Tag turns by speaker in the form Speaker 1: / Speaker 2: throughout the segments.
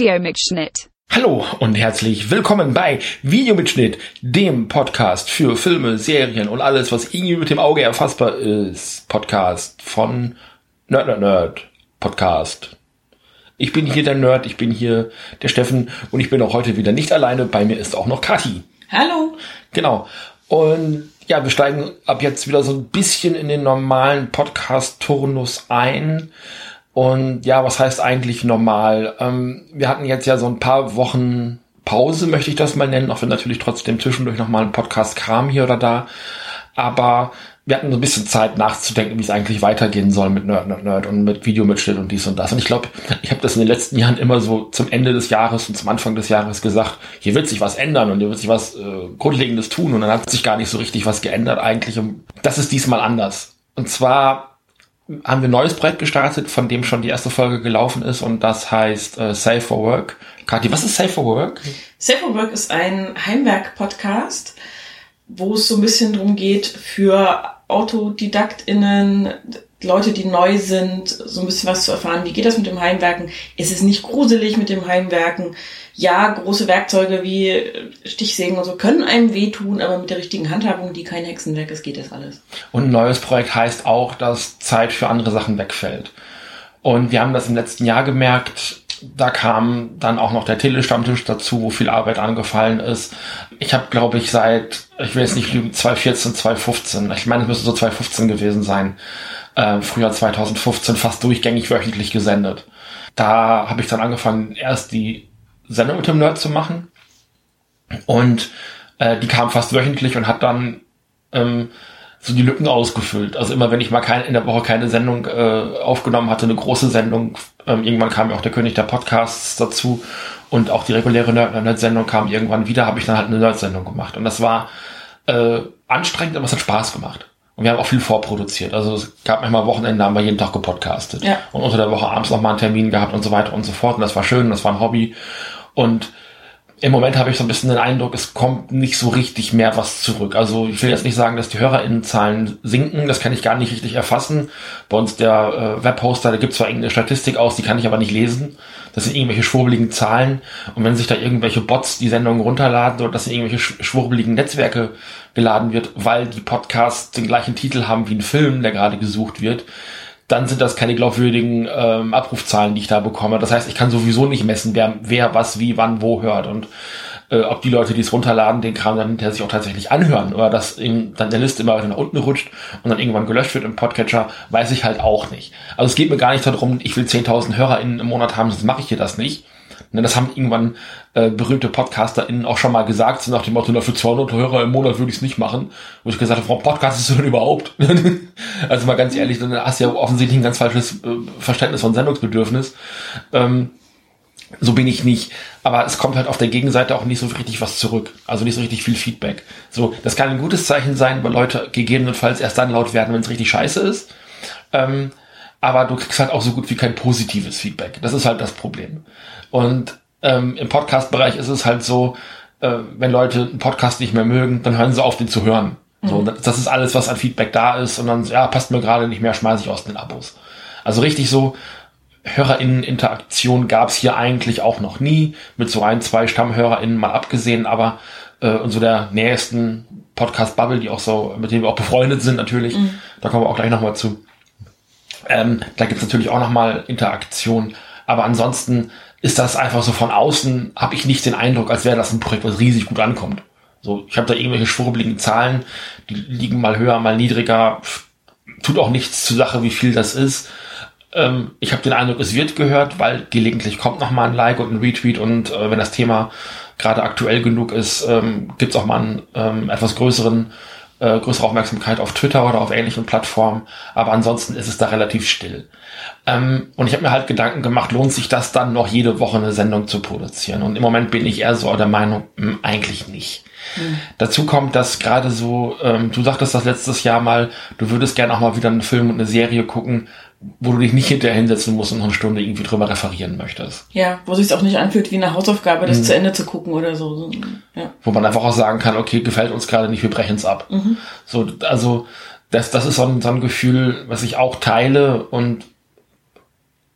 Speaker 1: Videomitschnitt.
Speaker 2: Hallo und herzlich willkommen bei Videomitschnitt, dem Podcast für Filme, Serien und alles, was irgendwie mit dem Auge erfassbar ist. Podcast von Nerd Nerd Nerd. Podcast. Ich bin hier der Nerd, ich bin hier der Steffen und ich bin auch heute wieder nicht alleine. Bei mir ist auch noch Kati.
Speaker 3: Hallo.
Speaker 2: Genau. Und ja, wir steigen ab jetzt wieder so ein bisschen in den normalen Podcast-Turnus ein. Und ja, was heißt eigentlich normal? Ähm, wir hatten jetzt ja so ein paar Wochen Pause, möchte ich das mal nennen, auch wenn natürlich trotzdem zwischendurch nochmal ein Podcast kam hier oder da. Aber wir hatten so ein bisschen Zeit nachzudenken, wie es eigentlich weitergehen soll mit Nerd, Nerd, Nerd und mit Videomitschnitt und dies und das. Und ich glaube, ich habe das in den letzten Jahren immer so zum Ende des Jahres und zum Anfang des Jahres gesagt, hier wird sich was ändern und hier wird sich was äh, Grundlegendes tun. Und dann hat sich gar nicht so richtig was geändert eigentlich. Und das ist diesmal anders. Und zwar haben wir ein neues Projekt gestartet, von dem schon die erste Folge gelaufen ist und das heißt äh, Safe for Work. Kathi, was ist Safe for Work?
Speaker 3: Safe for Work ist ein Heimwerk-Podcast, wo es so ein bisschen darum geht, für AutodidaktInnen, Leute, die neu sind, so ein bisschen was zu erfahren. Wie geht das mit dem Heimwerken? Ist es nicht gruselig mit dem Heimwerken? Ja, große Werkzeuge wie Stichsägen und so können einem wehtun, aber mit der richtigen Handhabung, die kein Hexenwerk ist, geht das alles.
Speaker 2: Und ein neues Projekt heißt auch, dass Zeit für andere Sachen wegfällt. Und wir haben das im letzten Jahr gemerkt, da kam dann auch noch der Telestammtisch dazu, wo viel Arbeit angefallen ist. Ich habe, glaube ich, seit, ich will jetzt nicht lügen, 2014, 2015, ich meine, es müsste so 2015 gewesen sein, äh, Frühjahr 2015 fast durchgängig wöchentlich gesendet. Da habe ich dann angefangen, erst die Sendung mit dem Nerd zu machen und äh, die kam fast wöchentlich und hat dann ähm, so die Lücken ausgefüllt. Also immer wenn ich mal keine, in der Woche keine Sendung äh, aufgenommen hatte, eine große Sendung, ähm, irgendwann kam ja auch der König der Podcasts dazu und auch die reguläre Nerd-Sendung kam irgendwann wieder, habe ich dann halt eine Nerd-Sendung gemacht. Und das war äh, anstrengend, aber es hat Spaß gemacht. Und wir haben auch viel vorproduziert. Also es gab manchmal Wochenende, haben wir jeden Tag gepodcastet. Ja. Und unter der Woche abends noch mal einen Termin gehabt und so weiter und so fort. Und das war schön, das war ein Hobby. Und im Moment habe ich so ein bisschen den Eindruck, es kommt nicht so richtig mehr was zurück. Also ich will jetzt nicht sagen, dass die HörerInnenzahlen sinken, das kann ich gar nicht richtig erfassen. Bei uns der äh, Webhoster, da gibt zwar irgendeine Statistik aus, die kann ich aber nicht lesen. Das sind irgendwelche schwurbeligen Zahlen. Und wenn sich da irgendwelche Bots die Sendungen runterladen oder dass in irgendwelche schwurbeligen Netzwerke geladen wird, weil die Podcasts den gleichen Titel haben wie ein Film, der gerade gesucht wird, dann sind das keine glaubwürdigen ähm, Abrufzahlen, die ich da bekomme. Das heißt, ich kann sowieso nicht messen, wer, wer was, wie, wann, wo hört und äh, ob die Leute, die es runterladen, den Kram dann hinterher sich auch tatsächlich anhören oder dass eben dann der Liste immer weiter nach unten rutscht und dann irgendwann gelöscht wird im Podcatcher, weiß ich halt auch nicht. Also es geht mir gar nicht darum, ich will 10.000 HörerInnen im Monat haben, sonst mache ich hier das nicht. Ne, das haben irgendwann äh, berühmte PodcasterInnen auch schon mal gesagt, so nach dem Motto, für 200 Hörer im Monat würde ich es nicht machen. Wo ich gesagt habe, warum podcastest du denn überhaupt? also mal ganz ehrlich, dann hast du ja offensichtlich ein ganz falsches äh, Verständnis von Sendungsbedürfnis. Ähm, so bin ich nicht. Aber es kommt halt auf der Gegenseite auch nicht so richtig was zurück. Also nicht so richtig viel Feedback. So, das kann ein gutes Zeichen sein, weil Leute gegebenenfalls erst dann laut werden, wenn es richtig scheiße ist. Ähm, aber du kriegst halt auch so gut wie kein positives Feedback. Das ist halt das Problem. Und ähm, im Podcast-Bereich ist es halt so, äh, wenn Leute einen Podcast nicht mehr mögen, dann hören sie auf, den zu hören. So, mhm. das ist alles, was an Feedback da ist. Und dann, ja, passt mir gerade nicht mehr, schmeiße ich aus den Abos. Also richtig so, HörerInnen-Interaktion gab es hier eigentlich auch noch nie, mit so ein, zwei StammhörerInnen mal abgesehen, aber äh, und so der nächsten Podcast-Bubble, die auch so, mit denen wir auch befreundet sind natürlich, mhm. da kommen wir auch gleich nochmal zu. Ähm, da gibt's natürlich auch nochmal Interaktion, aber ansonsten ist das einfach so von außen, habe ich nicht den Eindruck, als wäre das ein Projekt, was riesig gut ankommt. So, ich habe da irgendwelche schwurbeligen Zahlen, die liegen mal höher, mal niedriger, tut auch nichts zur Sache, wie viel das ist. Ähm, ich habe den Eindruck, es wird gehört, weil gelegentlich kommt noch mal ein Like und ein Retweet und äh, wenn das Thema gerade aktuell genug ist, ähm, gibt auch mal einen ähm, etwas größeren äh, größere Aufmerksamkeit auf Twitter oder auf ähnlichen Plattformen, aber ansonsten ist es da relativ still. Ähm, und ich habe mir halt Gedanken gemacht, lohnt sich das dann noch jede Woche eine Sendung zu produzieren? Und im Moment bin ich eher so der Meinung, mh, hm, eigentlich nicht. Mhm. Dazu kommt, dass gerade so, ähm, du sagtest das letztes Jahr mal, du würdest gerne auch mal wieder einen Film und eine Serie gucken, wo du dich nicht hinterher hinsetzen musst und noch eine Stunde irgendwie drüber referieren möchtest.
Speaker 3: Ja, wo sich auch nicht anfühlt wie eine Hausaufgabe, das mhm. zu Ende zu gucken oder so.
Speaker 2: Ja. Wo man einfach auch sagen kann, okay, gefällt uns gerade nicht, wir brechen es ab. Mhm. So, also das, das ist so ein, so ein Gefühl, was ich auch teile und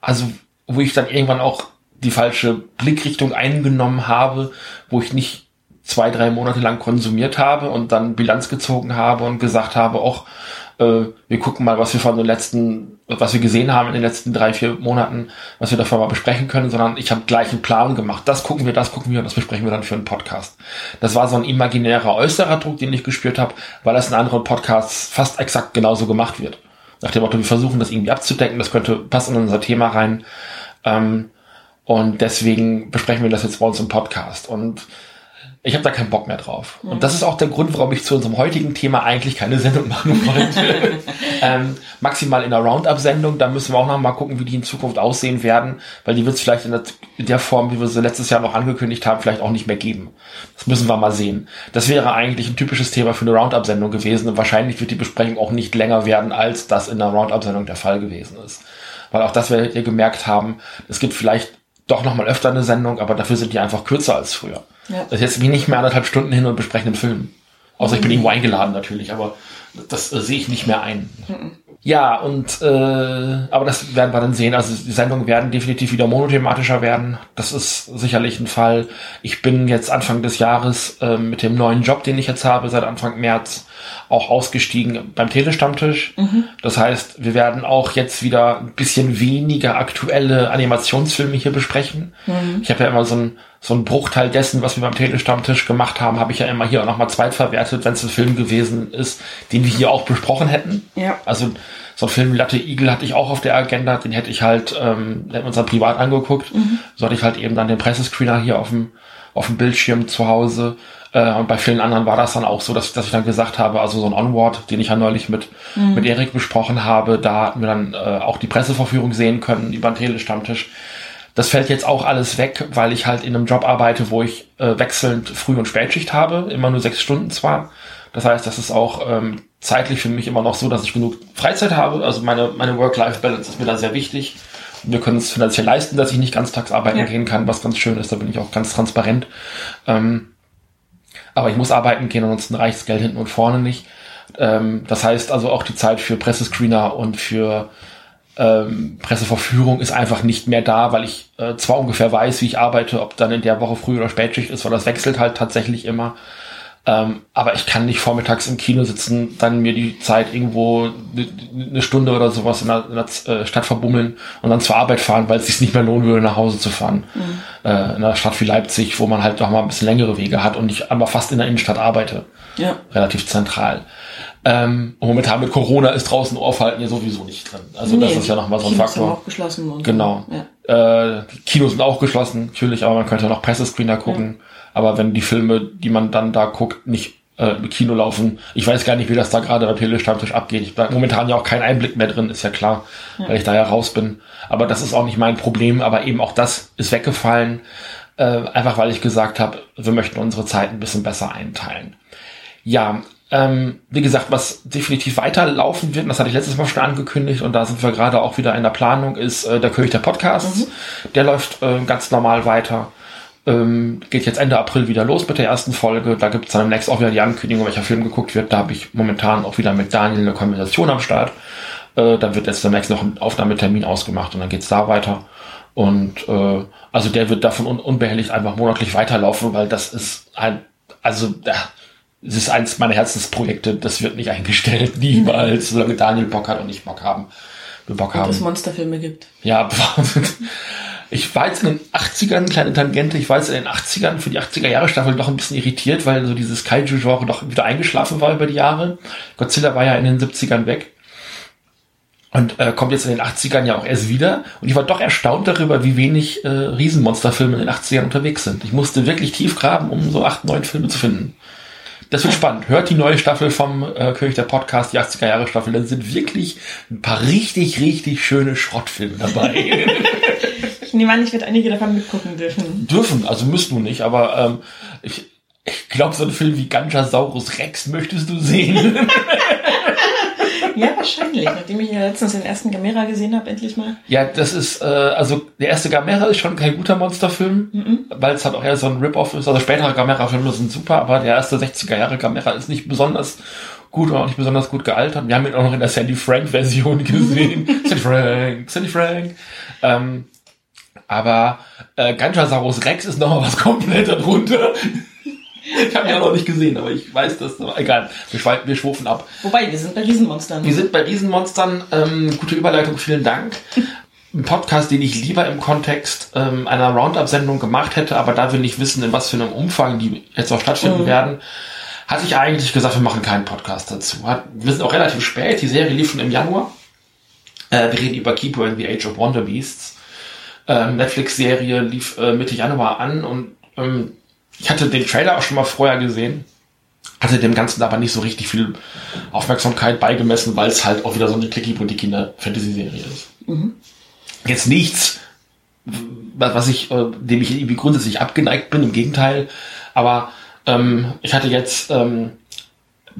Speaker 2: also wo ich dann irgendwann auch die falsche Blickrichtung eingenommen habe, wo ich nicht zwei, drei Monate lang konsumiert habe und dann Bilanz gezogen habe und gesagt habe, auch äh, wir gucken mal, was wir von den letzten, was wir gesehen haben in den letzten drei, vier Monaten, was wir davon mal besprechen können, sondern ich habe gleich einen Plan gemacht. Das gucken wir, das gucken wir und das besprechen wir dann für einen Podcast. Das war so ein imaginärer äußerer Druck, den ich gespürt habe, weil das in anderen Podcasts fast exakt genauso gemacht wird. Nach dem Motto, wir versuchen das irgendwie abzudecken, das könnte passen in unser Thema rein. Ähm, und deswegen besprechen wir das jetzt bei uns im Podcast. Und ich habe da keinen Bock mehr drauf. Mhm. Und das ist auch der Grund, warum ich zu unserem heutigen Thema eigentlich keine Sendung machen wollte. ähm, maximal in einer Roundup-Sendung, da müssen wir auch noch mal gucken, wie die in Zukunft aussehen werden, weil die wird es vielleicht in der, in der, Form, wie wir sie letztes Jahr noch angekündigt haben, vielleicht auch nicht mehr geben. Das müssen wir mal sehen. Das wäre eigentlich ein typisches Thema für eine Roundup-Sendung gewesen und wahrscheinlich wird die Besprechung auch nicht länger werden, als das in der Roundup-Sendung der Fall gewesen ist. Weil auch das werdet ihr gemerkt haben, es gibt vielleicht doch noch mal öfter eine Sendung, aber dafür sind die einfach kürzer als früher. Ja. Das jetzt wie nicht mehr anderthalb Stunden hin und besprechen einen Film. Außer ich bin irgendwo eingeladen natürlich, aber das äh, sehe ich nicht mehr ein. Mhm. Ja, und äh, aber das werden wir dann sehen. Also die Sendungen werden definitiv wieder monothematischer werden. Das ist sicherlich ein Fall. Ich bin jetzt Anfang des Jahres äh, mit dem neuen Job, den ich jetzt habe, seit Anfang März, auch ausgestiegen beim Telestammtisch. Mhm. Das heißt, wir werden auch jetzt wieder ein bisschen weniger aktuelle Animationsfilme hier besprechen. Mhm. Ich habe ja immer so ein so ein Bruchteil dessen, was wir beim Telestammtisch gemacht haben, habe ich ja immer hier auch nochmal zweitverwertet, wenn es ein Film gewesen ist, den wir hier auch besprochen hätten. Ja. Also so ein Film Latte Igel hatte ich auch auf der Agenda, den hätte ich halt ähm, uns dann privat angeguckt. Mhm. So hatte ich halt eben dann den Pressescreener hier auf dem, auf dem Bildschirm zu Hause. Äh, und bei vielen anderen war das dann auch so, dass, dass ich dann gesagt habe, also so ein Onward, den ich ja neulich mit, mhm. mit Erik besprochen habe, da hatten wir dann äh, auch die Presseverführung sehen können über den Telestammtisch. Das fällt jetzt auch alles weg, weil ich halt in einem Job arbeite, wo ich äh, wechselnd Früh- und Spätschicht habe, immer nur sechs Stunden zwar. Das heißt, das ist auch ähm, zeitlich für mich immer noch so, dass ich genug Freizeit habe. Also meine, meine Work-Life-Balance ist mir da sehr wichtig. Wir können es finanziell leisten, dass ich nicht ganztags arbeiten ja. gehen kann, was ganz schön ist. Da bin ich auch ganz transparent. Ähm, aber ich muss arbeiten gehen, ansonsten reicht das Geld hinten und vorne nicht. Ähm, das heißt also auch die Zeit für Pressescreener und für ähm, Presseverführung ist einfach nicht mehr da, weil ich äh, zwar ungefähr weiß, wie ich arbeite, ob dann in der Woche Früh- oder Spätschicht ist, weil das wechselt halt tatsächlich immer. Ähm, aber ich kann nicht vormittags im Kino sitzen, dann mir die Zeit irgendwo eine ne Stunde oder sowas in der, in der äh, Stadt verbummeln und dann zur Arbeit fahren, weil es sich nicht mehr lohnen würde, nach Hause zu fahren. Mhm. Äh, in einer Stadt wie Leipzig, wo man halt doch mal ein bisschen längere Wege hat und ich aber fast in der Innenstadt arbeite. Ja. Relativ zentral. Ähm, und momentan mit Corona ist draußen Aufhalten ja sowieso nicht drin. Also nee, das ist ja nochmal so ein Kinos Faktor. Sind auch geschlossen und genau. Ja. Äh, die Kinos sind auch geschlossen, natürlich, aber man könnte noch Pressescreener gucken. Ja. Aber wenn die Filme, die man dann da guckt, nicht äh, im Kino laufen, ich weiß gar nicht, wie das da gerade beim Telestammtisch abgeht. Ich habe momentan ja auch keinen Einblick mehr drin, ist ja klar, ja. weil ich da ja raus bin. Aber das ist auch nicht mein Problem, aber eben auch das ist weggefallen. Äh, einfach weil ich gesagt habe, wir möchten unsere Zeit ein bisschen besser einteilen. Ja, ähm, wie gesagt, was definitiv weiterlaufen wird, das hatte ich letztes Mal schon angekündigt und da sind wir gerade auch wieder in der Planung, ist äh, der König der Podcasts. Mhm. Der läuft äh, ganz normal weiter. Ähm, geht jetzt Ende April wieder los mit der ersten Folge. Da gibt es dann demnächst auch wieder die Ankündigung, welcher Film geguckt wird. Da habe ich momentan auch wieder mit Daniel eine Konversation am Start. Äh, da wird jetzt demnächst noch ein Aufnahmetermin ausgemacht und dann geht's da weiter. Und äh, also der wird davon un unbehelligt einfach monatlich weiterlaufen, weil das ist ein, also ja, es ist eins meiner Herzensprojekte, das wird nicht eingestellt, niemals, solange Daniel Bock hat und ich Bock haben. Wir Bock und haben.
Speaker 3: es Monsterfilme gibt.
Speaker 2: Ja, ich war jetzt in den 80ern, kleine Tangente, ich war jetzt in den 80ern für die 80er Jahre Staffel doch ein bisschen irritiert, weil so dieses Kaiju-Genre doch wieder eingeschlafen war über die Jahre. Godzilla war ja in den 70ern weg. Und äh, kommt jetzt in den 80ern ja auch erst wieder. Und ich war doch erstaunt darüber, wie wenig äh, Riesenmonsterfilme in den 80ern unterwegs sind. Ich musste wirklich tief graben, um so acht, neun Filme zu finden. Das wird spannend. Hört die neue Staffel vom äh, König der Podcast, die 80er Jahre Staffel. Da sind wirklich ein paar richtig, richtig schöne Schrottfilme dabei.
Speaker 3: nehme an, ich werde einige davon mitgucken dürfen.
Speaker 2: Dürfen, also müsst du nicht, aber ähm, ich, ich glaube, so ein Film wie Ganjasaurus Rex möchtest du sehen.
Speaker 3: Ja, wahrscheinlich. Nachdem ich ja letztens den ersten Gamera gesehen habe, endlich mal.
Speaker 2: Ja, das ist, äh, also der erste Gamera ist schon kein guter Monsterfilm, mhm. weil es halt auch eher so ein Rip-Off ist. Also spätere Gamera-Filme sind super, aber der erste 60er Jahre Gamera ist nicht besonders gut und auch nicht besonders gut gealtert. Wir haben ihn auch noch in der Sandy Frank-Version gesehen. Sandy Frank, Sandy Frank. Ähm, Aber äh, Ganchasaurus Rex ist noch mal was komplett darunter. Ich habe ihn ja noch nicht gesehen, aber ich weiß das. Egal, wir, schweifen, wir schwufen ab.
Speaker 3: Wobei, wir sind bei Riesenmonstern.
Speaker 2: Wir sind bei Riesenmonstern. Ähm, gute Überleitung, vielen Dank. Ein Podcast, den ich lieber im Kontext ähm, einer Roundup-Sendung gemacht hätte, aber da wir nicht wissen, in was für einem Umfang die jetzt auch stattfinden mhm. werden, hatte ich eigentlich gesagt, wir machen keinen Podcast dazu. Wir sind auch relativ spät, die Serie lief schon im Januar. Äh, wir reden über Keeper in the Age of Wonder Beasts. Ähm, Netflix-Serie lief äh, Mitte Januar an und ähm, ich hatte den Trailer auch schon mal vorher gesehen, hatte dem Ganzen aber nicht so richtig viel Aufmerksamkeit beigemessen, weil es halt auch wieder so eine clicky bunti kinder fantasy serie ist. Mhm. Jetzt nichts, was ich, äh, dem ich irgendwie grundsätzlich abgeneigt bin, im Gegenteil, aber ähm, ich hatte jetzt ähm,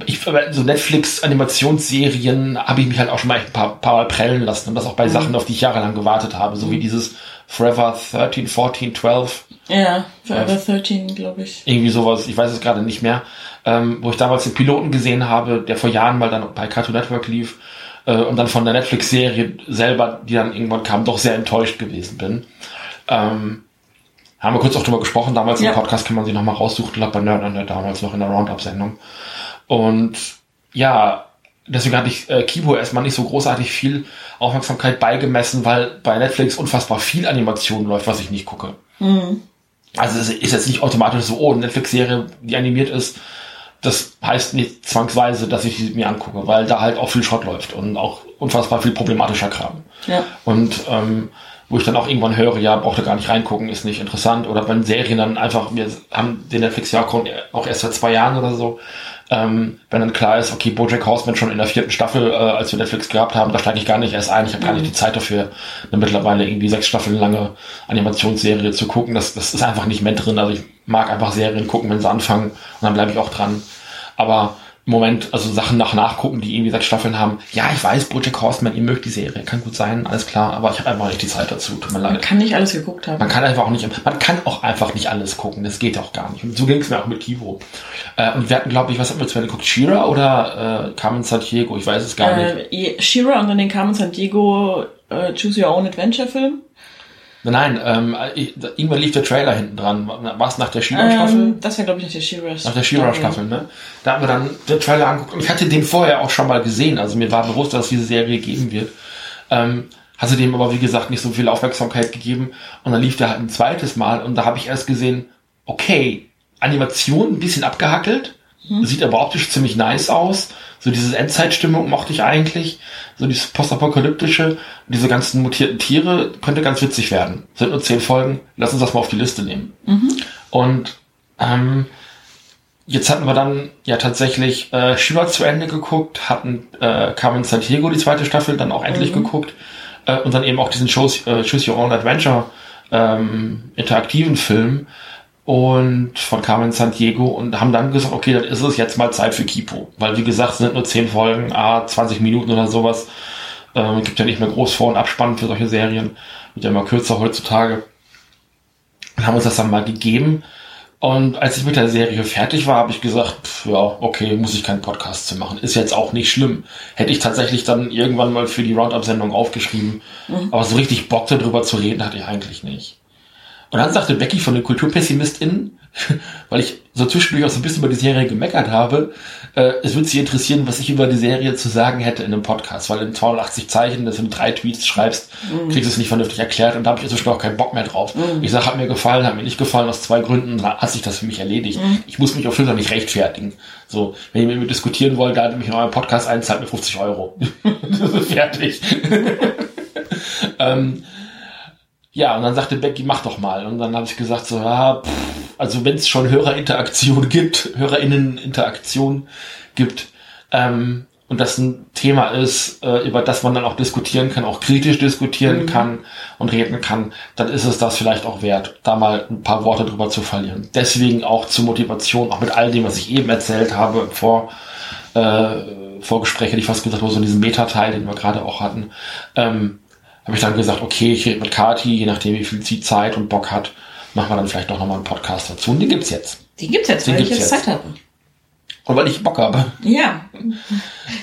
Speaker 2: ich, so Netflix-Animationsserien habe ich mich halt auch schon mal ein paar, paar Mal prellen lassen und das auch bei mhm. Sachen, auf die ich jahrelang gewartet habe, so wie mhm. dieses Forever 13, 14, 12.
Speaker 3: Ja, Forever äh, 13, glaube ich.
Speaker 2: Irgendwie sowas, ich weiß es gerade nicht mehr. Ähm, wo ich damals den Piloten gesehen habe, der vor Jahren mal dann bei Cartoon Network lief äh, und dann von der Netflix-Serie selber, die dann irgendwann kam, doch sehr enttäuscht gewesen bin. Ähm, haben wir kurz auch drüber gesprochen, damals ja. im Podcast kann man sich nochmal raussuchen, ich glaube bei Nerd Nerd damals noch in der Roundup-Sendung. Und ja, deswegen hatte ich äh, Kibo erstmal nicht so großartig viel Aufmerksamkeit beigemessen, weil bei Netflix unfassbar viel Animation läuft, was ich nicht gucke. Mhm. Also es ist jetzt nicht automatisch so, oh, eine Netflix-Serie, die animiert ist, das heißt nicht zwangsweise, dass ich sie mir angucke, weil da halt auch viel Schrott läuft und auch unfassbar viel problematischer Kram. Ja. Und ähm, wo ich dann auch irgendwann höre, ja, braucht er gar nicht reingucken, ist nicht interessant. Oder wenn Serien dann einfach, wir haben den Netflix-Jahr auch erst seit zwei Jahren oder so, ähm, wenn dann klar ist, okay, Bojack Horseman schon in der vierten Staffel, äh, als wir Netflix gehabt haben, da steige ich gar nicht erst ein. Ich habe mhm. gar nicht mhm. die Zeit dafür, eine mittlerweile irgendwie sechs Staffeln lange Animationsserie zu gucken. Das, das ist einfach nicht mehr drin. Also ich mag einfach Serien gucken, wenn sie anfangen und dann bleibe ich auch dran. Aber im Moment, also Sachen nach nachgucken, die irgendwie sechs Staffeln haben. Ja, ich weiß, Bojack Horseman, ihr mögt die Serie, kann gut sein, alles klar, aber ich habe einfach nicht die Zeit dazu, tut mir leid.
Speaker 3: Man kann nicht alles geguckt haben.
Speaker 2: Man kann einfach auch nicht, man kann auch einfach nicht alles gucken, das geht auch gar nicht. Und so ging es mir auch mit Kivo. Äh, und wir hatten, glaube ich, was hatten wir zuerst geguckt, Shira oder äh, Carmen Sandiego, ich weiß es gar
Speaker 3: äh, nicht. Shira und dann den Carmen Sandiego äh, Choose Your Own Adventure Film.
Speaker 2: Nein, ähm, irgendwann lief der Trailer hinten dran. War es nach der She-Ra-Staffel? Ähm,
Speaker 3: das war, glaube ich, nach der She-Ra-Staffel.
Speaker 2: Nach der She-Ra-Staffel, ne? Da haben wir dann den Trailer angeguckt und ich hatte den vorher auch schon mal gesehen. Also mir war bewusst, dass es diese Serie geben wird. Ähm, hatte dem aber, wie gesagt, nicht so viel Aufmerksamkeit gegeben. Und dann lief der halt ein zweites Mal und da habe ich erst gesehen, okay, Animation ein bisschen abgehackelt, mhm. sieht aber optisch ziemlich nice aus. So diese Endzeitstimmung mochte ich eigentlich. So dieses postapokalyptische, diese ganzen mutierten Tiere könnte ganz witzig werden. Sind nur zehn Folgen, lass uns das mal auf die Liste nehmen. Mhm. Und ähm, jetzt hatten wir dann ja tatsächlich äh, Shiva zu Ende geguckt, hatten äh, Carmen Santiago die zweite Staffel dann auch endlich mhm. geguckt äh, und dann eben auch diesen Choose, äh, Choose Your Own Adventure ähm, interaktiven Film und von Carmen Sandiego und haben dann gesagt, okay, dann ist es jetzt mal Zeit für Kipo. Weil wie gesagt, es sind nur 10 Folgen, ah, 20 Minuten oder sowas. Ähm, gibt ja nicht mehr groß Vor- und Abspann für solche Serien. Wird ja immer kürzer heutzutage. Und haben uns das dann mal gegeben. Und als ich mit der Serie fertig war, habe ich gesagt, pff, ja, okay, muss ich keinen Podcast zu machen. Ist jetzt auch nicht schlimm. Hätte ich tatsächlich dann irgendwann mal für die Roundup-Sendung aufgeschrieben. Mhm. Aber so richtig Bock darüber zu reden hatte ich eigentlich nicht. Und dann sagte Becky von den KulturpessimistInnen, weil ich so zwischendurch auch so ein bisschen über die Serie gemeckert habe, äh, es würde sie interessieren, was ich über die Serie zu sagen hätte in einem Podcast, weil in 280 Zeichen, das sind drei Tweets schreibst, mhm. kriegst du es nicht vernünftig erklärt und da habe ich inzwischen auch keinen Bock mehr drauf. Mhm. Ich sage, hat mir gefallen, hat mir nicht gefallen, aus zwei Gründen hat sich das für mich erledigt. Mhm. Ich muss mich auf Twitter nicht rechtfertigen. So, wenn ihr mit mir diskutieren wollt, dann mich in eurem Podcast ein, zahlt mir 50 Euro. Fertig. ähm, ja, und dann sagte Becky, mach doch mal. Und dann habe ich gesagt, so, ja, pff, also wenn es schon Hörerinteraktion gibt, Hörerinneninteraktion gibt, ähm, und das ein Thema ist, äh, über das man dann auch diskutieren kann, auch kritisch diskutieren mhm. kann und reden kann, dann ist es das vielleicht auch wert, da mal ein paar Worte drüber zu verlieren. Deswegen auch zur Motivation, auch mit all dem, was ich eben erzählt habe, vor äh, Vorgespräche, hätte ich fast gesagt, so diesen Metateil, den wir gerade auch hatten, ähm, habe ich dann gesagt, okay, ich rede mit Kati, je nachdem, wie viel sie Zeit und Bock hat, machen wir dann vielleicht doch nochmal einen Podcast dazu. Und den gibt's jetzt.
Speaker 3: Den gibt's jetzt, den weil gibt's ich jetzt, Zeit habe.
Speaker 2: Und weil ich Bock habe.
Speaker 3: Ja.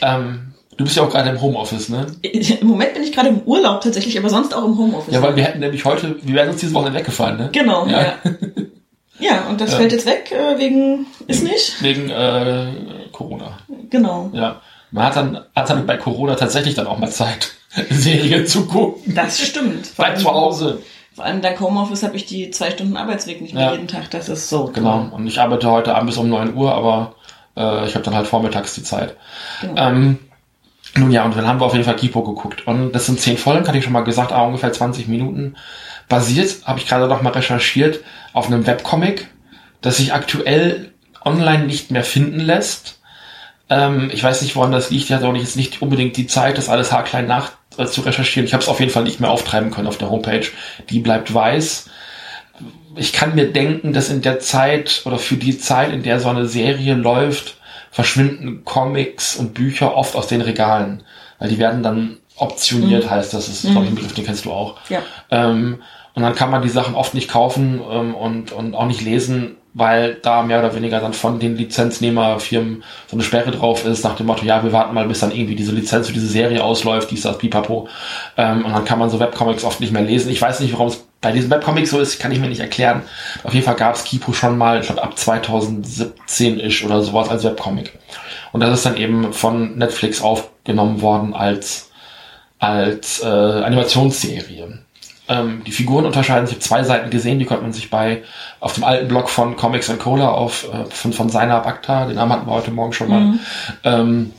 Speaker 2: ähm, Du bist ja auch gerade im Homeoffice, ne?
Speaker 3: Im Moment bin ich gerade im Urlaub tatsächlich, aber sonst auch im Homeoffice.
Speaker 2: Ja, weil wir hätten nämlich heute, wir wären uns diese Woche weggefahren, ne?
Speaker 3: Genau, ja. Ja, ja und das
Speaker 2: Ja.
Speaker 3: fällt jetzt weg äh, wegen, ist nicht?
Speaker 2: Wegen äh, Corona.
Speaker 3: Genau.
Speaker 2: Ja. Man hat dann, hat dann bei Corona tatsächlich dann auch mal Zeit, Serien zu gucken.
Speaker 3: Das stimmt. Allem-
Speaker 2: zu Hause.
Speaker 3: Vor allem dank Homeoffice habe ich die zwei Stunden Arbeitsweg nicht mehr
Speaker 2: Ja.
Speaker 3: jeden Tag. Das ist so. toll.
Speaker 2: Genau. Und ich arbeite heute Abend bis um 9 Uhr, aber äh, ich habe dann halt vormittags die Zeit.
Speaker 3: Genau.
Speaker 2: Ähm, nun ja, und dann haben wir auf jeden Fall Kipo geguckt. Und das sind zehn Folgen, hatte ich schon mal gesagt, aber ungefähr 20 Minuten. Basiert, habe ich gerade noch mal recherchiert, auf einem Webcomic, das sich aktuell online nicht mehr finden lässt. Ähm, ich weiß nicht, woran das liegt. Ich hatte auch nicht, jetzt nicht unbedingt die Zeit, das alles haarklein nach äh, zu recherchieren. Ich habe es auf jeden Fall nicht mehr auftreiben können auf der Homepage. Die bleibt weiß. Ich kann mir denken, dass in der Zeit oder für die Zeit, in der so eine Serie läuft, verschwinden Comics und Bücher oft aus den Regalen. Weil die werden dann optioniert, heißt das. Das ist, glaube ich, ein Begriff, den kennst du auch.
Speaker 3: Ja.
Speaker 2: Ähm, und dann kann man die Sachen oft nicht kaufen ähm, und, und auch nicht lesen, weil da mehr oder weniger dann von den Lizenznehmerfirmen so eine Sperre drauf ist, nach dem Motto, ja, wir warten mal, bis dann irgendwie diese Lizenz für diese Serie ausläuft, dies, das, pipapo. Ähm, und dann kann man so Webcomics oft nicht mehr lesen. Ich weiß nicht, warum es bei diesen Webcomics so ist, kann ich mir nicht erklären. Auf jeden Fall gab es Kipo schon mal, ich glaube ab 2017-ish oder sowas als Webcomic. Und das ist dann eben von Netflix aufgenommen worden als als äh, Animationsserie. Ähm, die Figuren unterscheiden sich. Ich habe zwei Seiten gesehen, die konnte man sich bei auf dem alten Blog von Comics and Cola auf äh, von, von seiner Bakta, den Namen hatten wir heute Morgen schon mal. Ähm,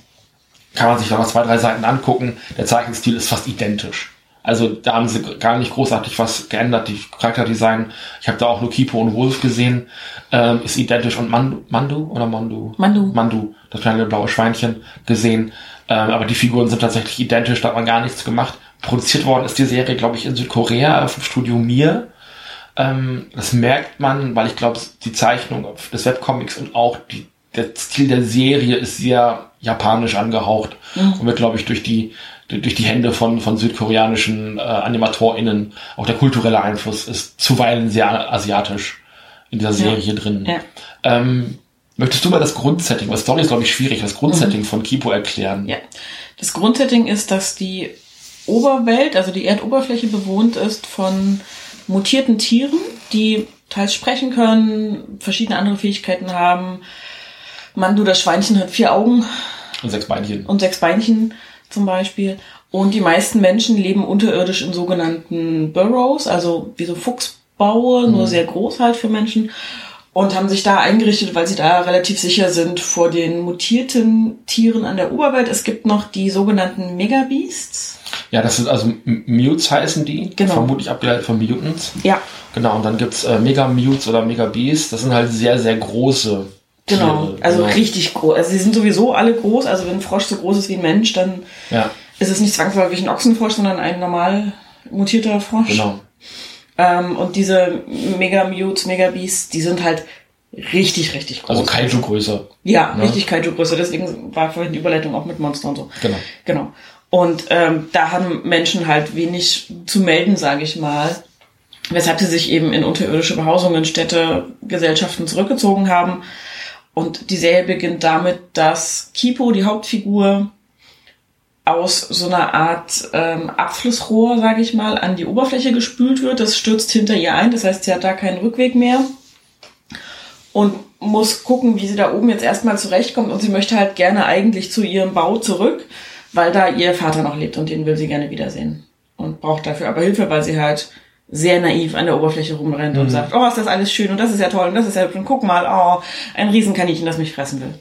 Speaker 2: kann man sich da noch zwei, drei Seiten angucken. Der Zeichenstil ist fast identisch. Also da haben sie gar nicht großartig was geändert. Die Charakterdesign, ich habe da auch nur Kipo und Wolf gesehen, ähm, ist identisch. Und Mandu, Mandu oder Mandu?
Speaker 3: Mandu.
Speaker 2: Mandu, das kleine blaue Schweinchen, gesehen. Ähm, aber die Figuren sind tatsächlich identisch, da hat man gar nichts gemacht. Produziert worden ist die Serie, glaube ich, in Südkorea vom Studio Mir. Ähm, das merkt man, weil ich glaube, die Zeichnung des Webcomics und auch die, der Stil der Serie ist sehr japanisch angehaucht und wird, glaube ich, durch die durch die Hände von, von südkoreanischen äh, AnimatorInnen, auch der kulturelle Einfluss ist zuweilen sehr asiatisch in dieser Serie drin.
Speaker 3: Ja.
Speaker 2: Ähm, möchtest du mal das Grundsetting, weil Story ist, glaube ich, schwierig, das Grundsetting von Kipo erklären?
Speaker 3: Ja. Das Grundsetting ist, dass die Oberwelt, also die Erdoberfläche bewohnt ist von mutierten Tieren, die teils sprechen können, verschiedene andere Fähigkeiten haben. Mandu, das Schweinchen, hat vier Augen
Speaker 2: Und sechs Beinchen.
Speaker 3: und sechs Beinchen zum Beispiel. Und die meisten Menschen leben unterirdisch in sogenannten Burrows, also wie so Fuchsbaue, nur sehr groß halt für Menschen. Und haben sich da eingerichtet, weil sie da relativ sicher sind vor den mutierten Tieren an der Oberwelt. Es gibt noch die sogenannten Megabeasts.
Speaker 2: Ja, das sind also Mutes heißen die.
Speaker 3: Genau.
Speaker 2: Vermutlich abgeleitet von Mutants.
Speaker 3: Ja,
Speaker 2: Genau, und dann gibt's äh, Mega Mutes oder Mega Beasts. Das sind halt sehr, sehr große
Speaker 3: genau.
Speaker 2: Tiere.
Speaker 3: Also
Speaker 2: Genau.
Speaker 3: richtig groß. Also sie sind sowieso alle groß. Also wenn ein Frosch so groß ist wie ein Mensch, dann
Speaker 2: Ja,
Speaker 3: ist es nicht zwangsläufig ein Ochsenfrosch, sondern ein normal mutierter Frosch.
Speaker 2: genau.
Speaker 3: Ähm, und diese Mega Mutes, Mega Beasts, die sind halt richtig, richtig groß.
Speaker 2: Also Kaiju größer.
Speaker 3: Ja,
Speaker 2: Ne?
Speaker 3: richtig Kaiju-Größe. Deswegen war vorhin die Überleitung auch mit Monster und so.
Speaker 2: Genau.
Speaker 3: Genau. Und ähm, da haben Menschen halt wenig zu melden, sage ich mal. Weshalb sie sich eben in unterirdische Behausungen, Städte, Gesellschaften zurückgezogen haben. Und die Serie beginnt damit, dass Kipo, die Hauptfigur, aus so einer Art ähm, Abflussrohr, sage ich mal, an die Oberfläche gespült wird. Das stürzt hinter ihr ein, das heißt, sie hat da keinen Rückweg mehr und muss gucken, wie sie da oben jetzt erstmal zurechtkommt. Und sie möchte halt gerne eigentlich zu ihrem Bau zurück, weil da ihr Vater noch lebt und den will sie gerne wiedersehen. Und braucht dafür aber Hilfe, weil sie halt sehr naiv an der Oberfläche rumrennt und sagt, oh, ist das alles schön und das ist ja toll und das ist ja hübsch und guck mal, oh, ein Riesenkaninchen, das mich fressen will.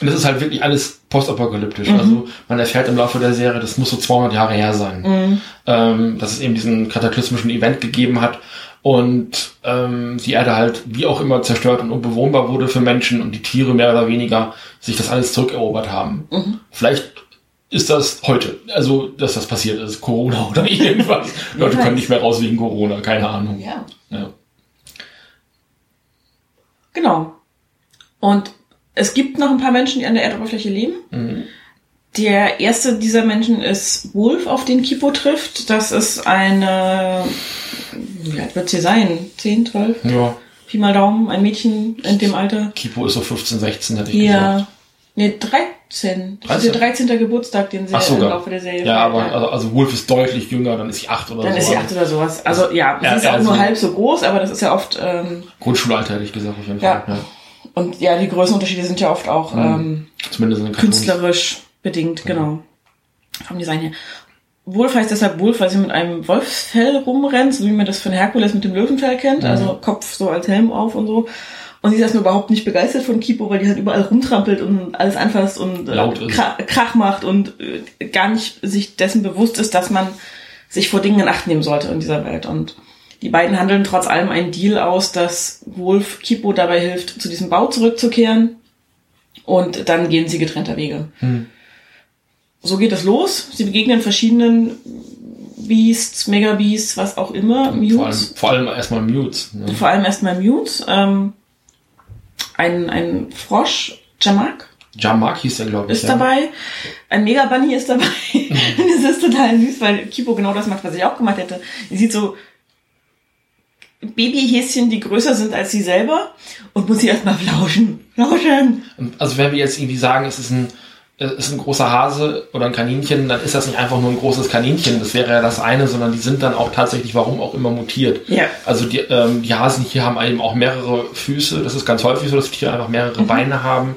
Speaker 2: Und das ist halt wirklich alles postapokalyptisch.
Speaker 3: Mhm.
Speaker 2: Also man erfährt im Laufe der Serie, das muss so 200 Jahre her sein,
Speaker 3: Mhm.
Speaker 2: ähm, dass es eben diesen kataklysmischen Event gegeben hat und ähm, die Erde halt wie auch immer zerstört und unbewohnbar wurde für Menschen und die Tiere mehr oder weniger sich das alles zurückerobert haben.
Speaker 3: Mhm.
Speaker 2: Vielleicht ist das heute, also dass das passiert ist, Corona oder irgendwas. Leute können nicht mehr raus wegen Corona, keine Ahnung.
Speaker 3: Ja.
Speaker 2: Ja.
Speaker 3: Genau. Und es gibt noch ein paar Menschen, die an der Erdoberfläche leben. Der erste dieser Menschen ist Wolf, auf den Kipo trifft. Das ist eine, wie alt wird sie sein? 10, 12?
Speaker 2: ja.
Speaker 3: Pi mal Daumen, ein Mädchen in dem Alter.
Speaker 2: Kipo ist so 15, 16, hätte ich
Speaker 3: Ja,
Speaker 2: gesagt.
Speaker 3: Nee, 13. Das 13? ist der 13. Geburtstag, den sie
Speaker 2: Ach,
Speaker 3: im
Speaker 2: Laufe der Serie Ja, aber also, also Wolf ist deutlich jünger, dann ist sie 8 oder so.
Speaker 3: Dann ist sie 8 oder sowas. Also ja, sie ja, ist auch nur halb so groß, aber das ist ja oft... Ähm,
Speaker 2: Grundschulalter hätte ich gesagt auf jeden
Speaker 3: Fall. Ja. ja. Und ja, die Größenunterschiede sind ja oft auch mhm. ähm, künstlerisch bedingt, ja. genau. Vom Design her. Wolf heißt deshalb Wolf, weil sie mit einem Wolfsfell rumrennt, so wie man das von Herkules mit dem Löwenfell kennt, mhm. also Kopf so als Helm auf und so. Und sie ist erstmal überhaupt nicht begeistert von Kipo, weil die halt überall rumtrampelt und alles anfasst und
Speaker 2: äh,
Speaker 3: Krach, Krach macht und äh, gar nicht sich dessen bewusst ist, dass man sich vor Dingen in Acht nehmen sollte in dieser Welt. Und die beiden handeln trotz allem einen Deal aus, dass Wolf Kipo dabei hilft, zu diesem Bau zurückzukehren. Und dann gehen sie getrennter Wege. Hm. So geht es los. Sie begegnen verschiedenen Beasts, Megabeasts, was auch immer.
Speaker 2: Mutes. Vor allem, vor allem erstmal Mutes.
Speaker 3: Ne? Vor allem erstmal Mutes. Ähm, ein, ein Frosch, Jamak.
Speaker 2: Jamak hieß er, glaube ich.
Speaker 3: Ist ja. dabei. Ein Mega Bunny ist dabei. das ist total süß, weil Kipo genau das macht, was ich auch gemacht hätte. Die sieht so Babyhäschen, die größer sind als sie selber und muss sie erstmal flauschen. Flauschen.
Speaker 2: Also wenn wir jetzt irgendwie sagen, es ist ein ist ein großer Hase oder ein Kaninchen, dann ist das nicht einfach nur ein großes Kaninchen, das wäre ja das eine, sondern die sind dann auch tatsächlich, warum auch immer, mutiert.
Speaker 3: Ja.
Speaker 2: Also die, ähm, die Hasen hier haben eben auch mehrere Füße, das ist ganz häufig so, dass Tiere einfach mehrere mhm. Beine haben.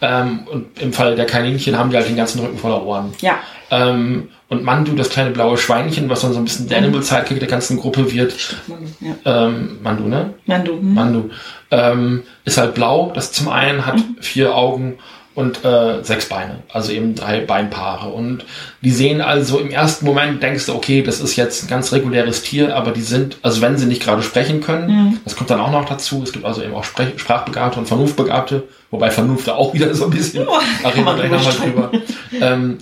Speaker 2: Ähm, und im Fall der Kaninchen haben die halt den ganzen Rücken voller Ohren.
Speaker 3: Ja.
Speaker 2: Ähm, und Mandu, das kleine blaue Schweinchen, was dann so ein bisschen der Animal Sidekick der ganzen Gruppe wird.
Speaker 3: Mandu, ja.
Speaker 2: ähm, Mandu ne?
Speaker 3: Mandu. Mhm.
Speaker 2: Mandu. Ähm, ist halt blau, das zum einen hat mhm. vier Augen und äh, sechs Beine, also eben drei Beinpaare. Und die sehen also im ersten Moment, denkst du, okay, das ist jetzt ein ganz reguläres Tier, aber die sind, also wenn sie nicht gerade sprechen können, mhm. das kommt dann auch noch dazu, es gibt also eben auch Sprech Sprachbegabte und Vernunftbegabte, wobei Vernunft da auch wieder so ein bisschen, oh, da reden wir gleich nochmal drüber. ähm,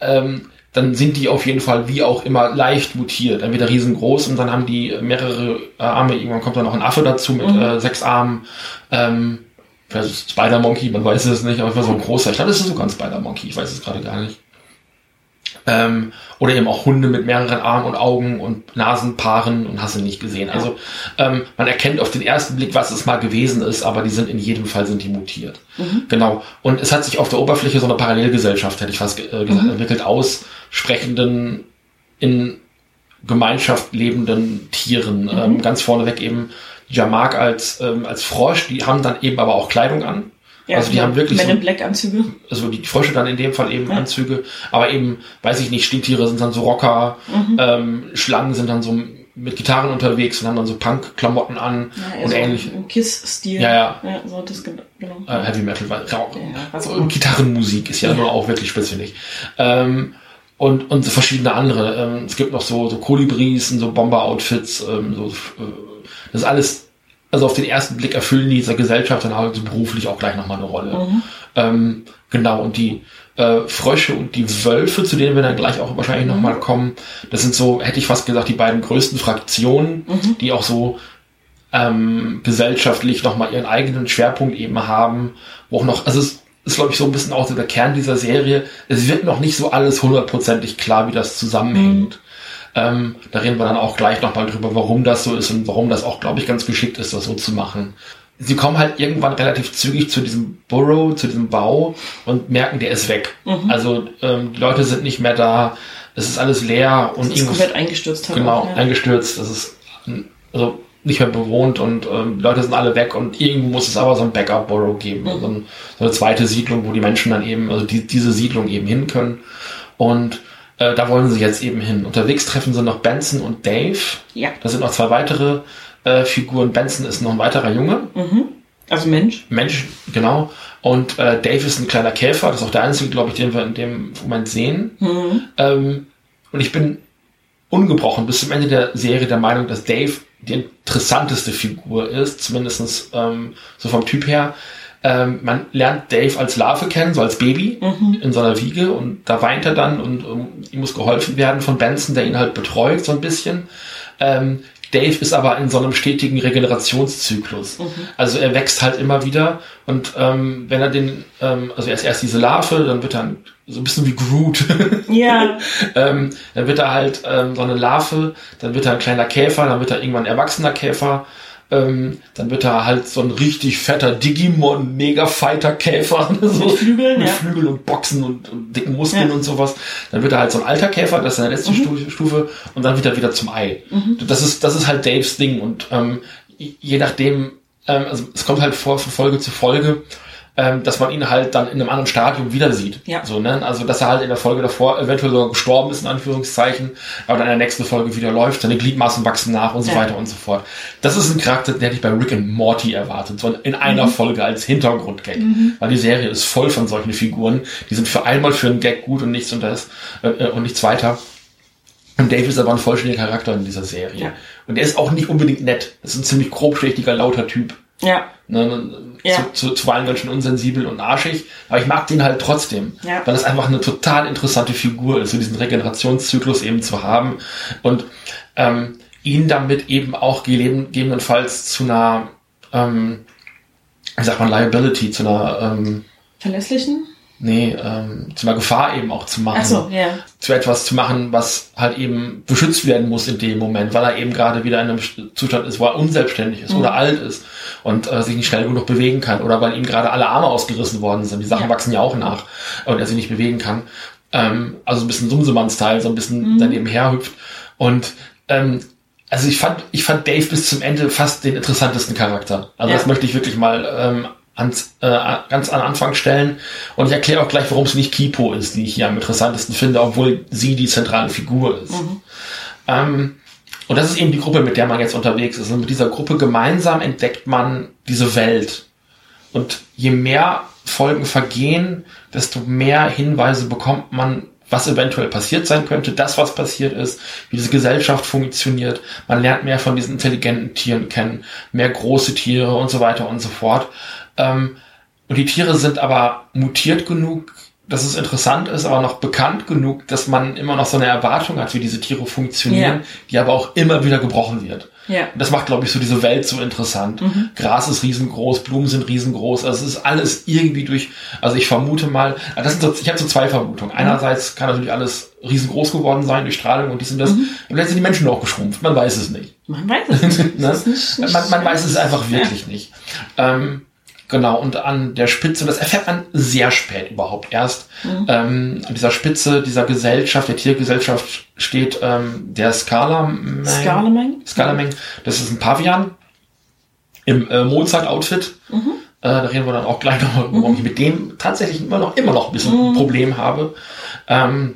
Speaker 2: ähm, dann sind die auf jeden Fall wie auch immer leicht mutiert, entweder riesengroß und dann haben die mehrere äh, Arme, irgendwann kommt dann noch ein Affe dazu mit mhm. äh, sechs Armen. Ähm, Spider-Monkey, man weiß es nicht, aber so ein großer. Ich glaube, das ist sogar ein Spider-Monkey, ich weiß es gerade gar nicht. Ähm, oder eben auch Hunde mit mehreren Armen und Augen und Nasenpaaren und hast du nicht gesehen. Also ähm, man erkennt auf den ersten Blick, was es mal gewesen ist, aber die sind in jedem Fall sind die mutiert. Mhm. Genau. Und es hat sich auf der Oberfläche so eine Parallelgesellschaft, hätte ich fast äh, gesagt, mhm. entwickelt aus sprechenden in Gemeinschaft lebenden Tieren. Mhm. Ähm, ganz vorneweg eben Jamak als, ähm, als Frosch, die haben dann eben aber auch Kleidung an. Ja, also die haben wirklich
Speaker 3: Men so, Black Anzüge.
Speaker 2: Also die Frösche dann in dem Fall eben ja. Anzüge, aber eben, weiß ich nicht, Stinktiere sind dann so Rocker, mhm. ähm, Schlangen sind dann so mit Gitarren unterwegs und haben dann so Punk-Klamotten an ja, und ähnlich.
Speaker 3: Im Kiss-Stil.
Speaker 2: Ja, ja.
Speaker 3: ja so das genau.
Speaker 2: Äh, Heavy Metal, weil ja, Gitarrenmusik ist ja, ja. nur auch wirklich speziell. Ähm, und, und verschiedene andere. Ähm, es gibt noch so, so Kolibris und so Bomber-Outfits, ähm, so, äh, das ist alles, also auf den ersten Blick erfüllen die dieser Gesellschaft dann halt beruflich auch gleich nochmal eine Rolle. Mhm. Ähm, genau, und die äh, Frösche und die Wölfe, zu denen wir dann gleich auch wahrscheinlich mhm. nochmal kommen, das sind so, hätte ich fast gesagt, die beiden größten Fraktionen, mhm. die auch so ähm, gesellschaftlich nochmal ihren eigenen Schwerpunkt eben haben, wo auch noch, also es ist, glaube ich, so ein bisschen auch so der Kern dieser Serie. Es wird noch nicht so alles hundertprozentig klar, wie das zusammenhängt. Mhm. Ähm, da reden wir dann auch gleich nochmal drüber, warum das so ist und warum das auch, glaube ich, ganz geschickt ist, das so zu machen. Sie kommen halt irgendwann relativ zügig zu diesem Burrow, zu diesem Bau und merken, der ist weg. Mhm. Also ähm, die Leute sind nicht mehr da, es ist alles leer
Speaker 3: und ist komplett eingestürzt.
Speaker 2: Haben genau, ja. eingestürzt. Das ist also nicht mehr bewohnt und ähm, Leute sind alle weg und irgendwo muss es aber so ein Backup-Burrow geben, also ein, so eine zweite Siedlung, wo die Menschen dann eben, also die, diese Siedlung eben hin können. Und äh, da wollen sie jetzt eben hin. Unterwegs treffen sie noch Benson und Dave.
Speaker 3: Ja.
Speaker 2: Da sind noch zwei weitere äh, Figuren. Benson ist noch ein weiterer Junge.
Speaker 3: Mhm. Also Mensch.
Speaker 2: Mensch, genau. Und äh, Dave ist ein kleiner Käfer. Das ist auch der einzige, glaube ich, den wir in dem Moment sehen. Mhm. Ähm, und ich bin ungebrochen bis zum Ende der Serie der Meinung, dass Dave die interessanteste Figur ist, zumindestens ähm, so vom Typ her. Ähm, man lernt Dave als Larve kennen, so als Baby mhm. in so einer Wiege und da weint er dann und um, ihm muss geholfen werden von Benson, der ihn halt betreut so ein bisschen. Ähm, Dave ist aber in so einem stetigen Regenerationszyklus. Mhm. Also er wächst halt immer wieder und ähm, wenn er den, ähm, also er ist erst diese Larve, dann wird er so ein bisschen wie Groot.
Speaker 3: Ja.
Speaker 2: ähm, dann wird er halt ähm, so eine Larve, dann wird er ein kleiner Käfer, dann wird er irgendwann ein erwachsener Käfer ähm, dann wird er halt so ein richtig fetter Digimon Mega Fighter Käfer so,
Speaker 3: Mit Flügeln,
Speaker 2: mit
Speaker 3: ja.
Speaker 2: Flügeln und Boxen und, und dicken Muskeln
Speaker 3: Ja.
Speaker 2: und sowas. Dann wird er halt so ein alter Käfer, das ist seine letzte
Speaker 3: Mhm.
Speaker 2: Stu- Stufe und dann wird er wieder zum Ei. Das ist das ist halt Daves Ding und ähm, je nachdem, ähm, also es kommt halt vor von Folge zu Folge. Ähm, dass man ihn halt dann in einem anderen Stadium wieder sieht.
Speaker 3: Ja.
Speaker 2: So, ne? Also, dass er halt in der Folge davor eventuell sogar gestorben ist, in Anführungszeichen, aber dann in der nächsten Folge wieder läuft, seine Gliedmaßen wachsen nach und so
Speaker 3: Ja.
Speaker 2: weiter und so fort. Das ist ein Charakter, den hätte ich bei Rick and Morty erwartet, so in einer Folge als Hintergrundgag. Weil die Serie ist voll von solchen Figuren, die sind für einmal für einen Gag gut und nichts und das äh, äh, und nichts weiter. Und Dave ist aber ein vollständiger Charakter in dieser Serie.
Speaker 3: Ja.
Speaker 2: Und er ist auch nicht unbedingt nett. Das ist ein ziemlich grobschlächtiger, lauter Typ.
Speaker 3: Ja.
Speaker 2: Ne,
Speaker 3: Ja.
Speaker 2: zu, zu, zuweilen ganz schön unsensibel und arschig, aber ich mag den halt trotzdem,
Speaker 3: Ja.
Speaker 2: weil das einfach eine total interessante Figur ist, so diesen Regenerationszyklus eben zu haben und ähm, ihn damit eben auch gegebenenfalls zu einer, ähm, wie sagt man, Liability, zu einer, ähm,
Speaker 3: Verlässlichen?
Speaker 2: Nee, ähm, zu einer Gefahr eben auch zu machen
Speaker 3: Ach so, ja.
Speaker 2: zu etwas zu machen, was halt eben beschützt werden muss in dem Moment, weil er eben gerade wieder in einem Zustand ist, wo er unselbstständig ist oder alt ist und äh, sich nicht schnell genug bewegen kann oder weil ihm gerade alle Arme ausgerissen worden sind. Die Sachen
Speaker 3: Ja.
Speaker 2: wachsen ja auch nach und er sich nicht bewegen kann. Ähm, also ein bisschen Sumsemann-Style, so ein bisschen daneben herhüpft. Und ähm, also ich fand, ich fand Dave bis zum Ende fast den interessantesten Charakter. Also
Speaker 3: Ja.
Speaker 2: das möchte ich wirklich mal ähm, ans, äh, ganz an Anfang stellen. Und ich erkläre auch gleich, warum es nicht Kipo ist, die ich hier am interessantesten finde, obwohl sie die zentrale Figur ist. Ähm, und das ist eben die Gruppe, mit der man jetzt unterwegs ist. Und mit dieser Gruppe gemeinsam entdeckt man diese Welt. Und je mehr Folgen vergehen, desto mehr Hinweise bekommt man, was eventuell passiert sein könnte, das, was passiert ist, wie diese Gesellschaft funktioniert. Man lernt mehr von diesen intelligenten Tieren kennen, mehr große Tiere und so weiter und so fort. Ähm, und die Tiere sind aber mutiert genug, dass es interessant ist, aber noch bekannt genug, dass man immer noch so eine Erwartung hat, wie diese Tiere funktionieren,
Speaker 3: Ja.
Speaker 2: die aber auch immer wieder gebrochen wird.
Speaker 3: Ja.
Speaker 2: Und das macht, glaube ich, so diese Welt so interessant. Gras ist riesengroß, Blumen sind riesengroß. Also es ist alles irgendwie durch, also ich vermute mal, ah, das sind so, ich habe so zwei Vermutungen. Einerseits kann natürlich alles riesengroß geworden sein durch Strahlung und dies und das. Und vielleicht sind die Menschen auch geschrumpft. Man weiß es nicht.
Speaker 3: Man weiß es nicht.
Speaker 2: Ne?
Speaker 3: Nicht, nicht
Speaker 2: man, man weiß es einfach wirklich nicht. Ähm, genau, und an der Spitze, das erfährt man sehr spät überhaupt erst,
Speaker 3: Mhm.
Speaker 2: ähm, an dieser Spitze dieser Gesellschaft, der Tiergesellschaft steht ähm, der Scalamang.
Speaker 3: Scalamang?
Speaker 2: Scalamang, das ist ein Pavian im äh, Mozart-Outfit.
Speaker 3: Mhm.
Speaker 2: Äh, da reden wir dann auch gleich noch, warum ich mit dem tatsächlich immer noch, immer noch ein bisschen
Speaker 3: Mhm.
Speaker 2: ein Problem habe. Ähm,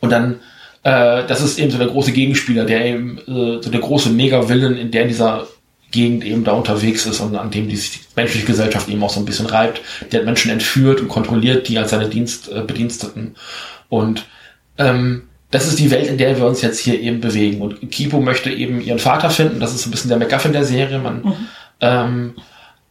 Speaker 2: und dann, äh, das ist eben so der große Gegenspieler, der eben, äh, so der große Mega-Villain, in der in dieser Gegend eben da unterwegs ist und an dem die sich die menschliche Gesellschaft eben auch so ein bisschen reibt. Der hat Menschen entführt und kontrolliert die als seine Dienst, äh, Bediensteten. Und ähm, das ist die Welt, in der wir uns jetzt hier eben bewegen. Und Kipo möchte eben ihren Vater finden. Das ist so ein bisschen der MacGuffin der Serie. Man, ähm,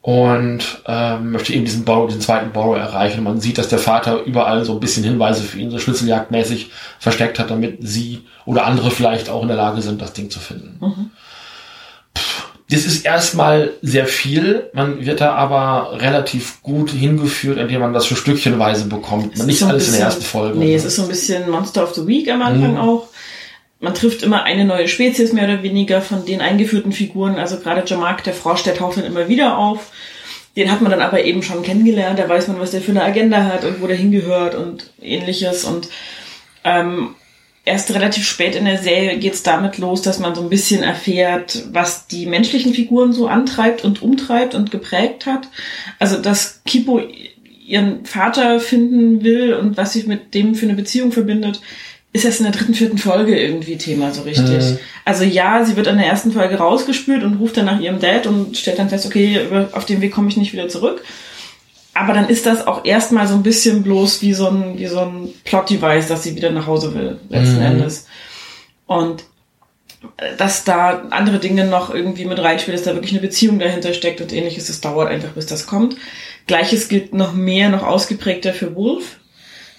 Speaker 2: und ähm, möchte eben diesen Borrow, diesen zweiten Borrow erreichen. Und man sieht, dass der Vater überall so ein bisschen Hinweise für ihn so schnitzeljagdmäßig versteckt hat, damit sie oder andere vielleicht auch in der Lage sind, das Ding zu finden. Pff, Das ist erstmal sehr viel, man wird da aber relativ gut hingeführt, indem man das so stückchenweise bekommt. Man nicht
Speaker 3: so
Speaker 2: alles in der
Speaker 3: bisschen-
Speaker 2: ersten Folge.
Speaker 3: Nee, es ist so ein bisschen Monster of the Week am Anfang
Speaker 2: Mhm.
Speaker 3: auch. Man trifft immer eine neue Spezies mehr oder weniger von den eingeführten Figuren. Also gerade Jamark, der Frosch, der taucht dann immer wieder auf. Den hat man dann aber eben schon kennengelernt. Da weiß man, was der für eine Agenda hat und wo der hingehört und ähnliches. Und ähm, erst relativ spät in der Serie geht's damit los, dass man so ein bisschen erfährt, was die menschlichen Figuren so antreibt und umtreibt und geprägt hat. Also dass Kipo ihren Vater finden will und was sich mit dem für eine Beziehung verbindet, ist erst in der dritten, vierten Folge irgendwie Thema so richtig.
Speaker 2: Mhm.
Speaker 3: Also ja, sie wird in der ersten Folge rausgespült und ruft dann nach ihrem Dad und stellt dann fest, okay, auf den Weg komme ich nicht wieder zurück. Aber dann ist das auch erstmal so ein bisschen bloß wie so ein, wie so ein Plot-Device, dass sie wieder nach Hause will, letzten
Speaker 2: Mhm.
Speaker 3: Endes. Und äh, dass da andere Dinge noch irgendwie mit reinspielen, dass da wirklich eine Beziehung dahinter steckt und ähnliches, das dauert einfach, bis das kommt. Gleiches gilt noch mehr, noch ausgeprägter für Wolf,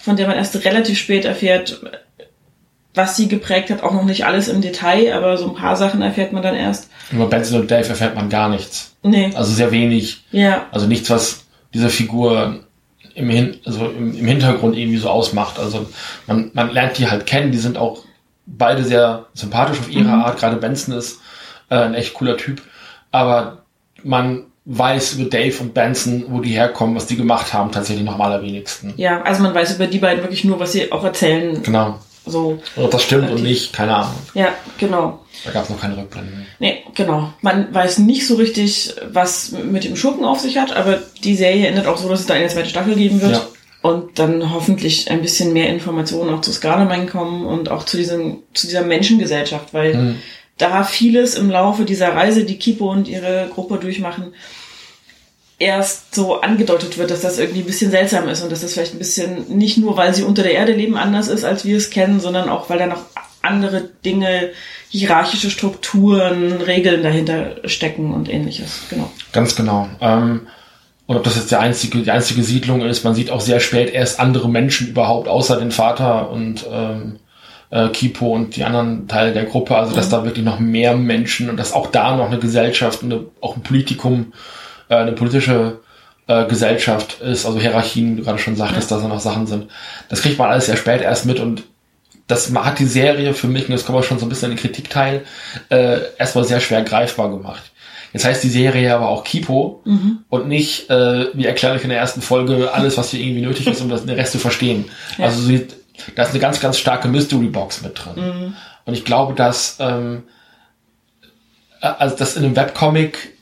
Speaker 3: von der man erst relativ spät erfährt, was sie geprägt hat, auch noch nicht alles im Detail, aber so ein paar Sachen erfährt man dann erst.
Speaker 2: Über Benson und Dave erfährt man gar nichts.
Speaker 3: Nee.
Speaker 2: Also sehr wenig.
Speaker 3: Ja.
Speaker 2: Also nichts, was diese Figur im, Hin also im, im Hintergrund irgendwie so ausmacht. Also man, man lernt die halt kennen, die sind auch beide sehr sympathisch auf ihre
Speaker 3: Mhm.
Speaker 2: Art. Gerade Benson ist äh, ein echt cooler Typ. aber man weiß über Dave und Benson, wo die herkommen, was die gemacht haben, tatsächlich noch am allerwenigsten.
Speaker 3: Ja, also man weiß über die beiden wirklich nur, was sie auch erzählen.
Speaker 2: Genau.
Speaker 3: So.
Speaker 2: Ob das stimmt und nicht, keine Ahnung.
Speaker 3: Ja, genau.
Speaker 2: Da gab es noch keine Rückblenden.
Speaker 3: Nee, genau. Man weiß nicht so richtig, was mit dem Schurken auf sich hat, aber die Serie endet auch so, dass es da eine zweite Staffel geben wird.
Speaker 2: Ja.
Speaker 3: Und dann hoffentlich ein bisschen mehr Informationen auch zu Scarleman kommen und auch zu diesem, zu dieser Menschengesellschaft, weil
Speaker 2: Mhm.
Speaker 3: da vieles im Laufe dieser Reise, die Kipo und ihre Gruppe durchmachen, erst so angedeutet wird, dass das irgendwie ein bisschen seltsam ist und dass das vielleicht ein bisschen nicht nur, weil sie unter der Erde leben, anders ist, als wir es kennen, sondern auch, weil da noch andere Dinge, hierarchische Strukturen, Regeln dahinter stecken und ähnliches. Genau.
Speaker 2: Ganz genau. Ähm, und ob das jetzt der einzige, die einzige Siedlung ist, man sieht auch sehr spät erst andere Menschen überhaupt, außer den Vater und ähm, äh, Kipo und die anderen Teile der Gruppe. Also dass da wirklich noch mehr Menschen und dass auch da noch eine Gesellschaft, eine, auch ein Politikum, äh, eine politische äh, Gesellschaft ist, also Hierarchien, du gerade schon sagtest, dass da noch Sachen sind. Das kriegt man alles sehr spät erst mit und das hat die Serie für mich, und das kommen wir schon so ein bisschen in den Kritikteil, äh, erstmal sehr schwer greifbar gemacht. Jetzt heißt die Serie aber auch Kipo und nicht, äh, wie erkläre ich in der ersten Folge, alles, was hier irgendwie nötig ist, um das, den Rest zu verstehen.
Speaker 3: Ja.
Speaker 2: Also sie, da ist eine ganz, ganz starke Mystery-Box mit drin. Und ich glaube, dass, ähm, äh, also das in einem Webcomic,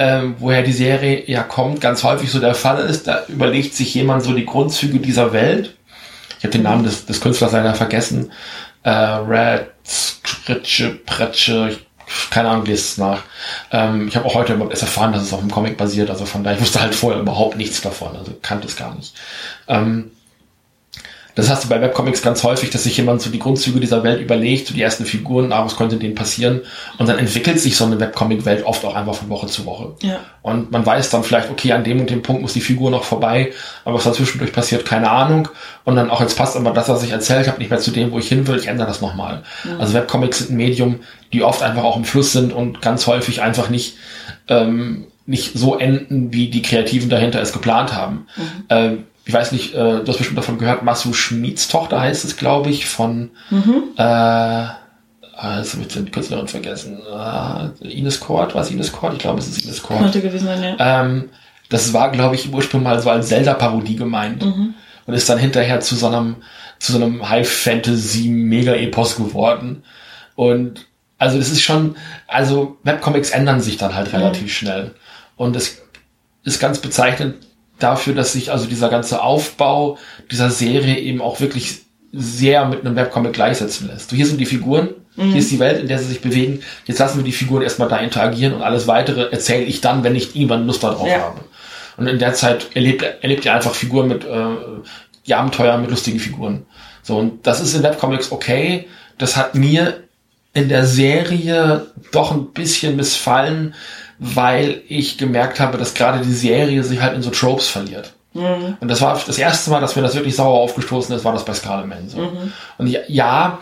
Speaker 2: ähm, woher die Serie ja kommt, ganz häufig so der Fall ist, da überlegt sich jemand so die Grundzüge dieser Welt. Ich habe den Namen des, des Künstlers leider vergessen. Äh, Red, Spritsche, Pretsche, keine Ahnung, wie es nach. Ähm, ich habe auch heute überhaupt erst erfahren, dass es auf einem Comic basiert, also von daher, ich wusste halt vorher überhaupt nichts davon, also kannte es gar nicht. Ähm, das hast du bei Webcomics ganz häufig, dass sich jemand so die Grundzüge dieser Welt überlegt, so die ersten Figuren, ah, was könnte denen passieren? Und dann entwickelt sich so eine Webcomic-Welt oft auch einfach von Woche zu Woche.
Speaker 3: Ja.
Speaker 2: Und man weiß dann vielleicht, okay, an dem und dem Punkt muss die Figur noch vorbei, aber was dazwischendurch passiert, keine Ahnung. Und dann auch jetzt passt aber das, was ich erzählt habe, nicht mehr zu dem, wo ich hin will, ich ändere das nochmal. Also Webcomics sind ein Medium, die oft einfach auch im Fluss sind und ganz häufig einfach nicht, ähm, nicht so enden, wie die Kreativen dahinter es geplant haben. Ähm, ich weiß nicht, äh, du hast bestimmt davon gehört, Masu Schmieds Tochter heißt es, glaube ich, von äh, ah, jetzt habe ich die Künstlerin vergessen. Äh, Ines Kort, was Ines Kort? Ich glaube, es ist Ines Kort.
Speaker 3: Könnte gewesen sein, ja.
Speaker 2: Ähm, das war, glaube ich, Ursprung mal so als Zelda-Parodie gemeint. Und ist dann hinterher zu so einem, zu so einem High-Fantasy-Mega-Epos geworden. Und also das ist schon, also Webcomics ändern sich dann halt relativ schnell. Und es ist ganz bezeichnend dafür, dass sich also dieser ganze Aufbau dieser Serie eben auch wirklich sehr mit einem Webcomic gleichsetzen lässt. So, hier sind die Figuren, hier ist die Welt, in der sie sich bewegen. Jetzt lassen wir die Figuren erstmal da interagieren und alles weitere erzähle ich dann, wenn ich irgendwann Lust darauf
Speaker 3: Ja.
Speaker 2: habe. Und in der Zeit erlebt, erlebt ihr einfach Figuren mit, äh, die Abenteuer mit lustigen Figuren. So, und das ist in Webcomics okay. Das hat mir in der Serie doch ein bisschen missfallen, weil ich gemerkt habe, dass gerade die Serie sich halt in so Tropes verliert. Und das war das erste Mal, dass mir das wirklich sauer aufgestoßen ist, war das bei Scarlet Man so. Und ja, ja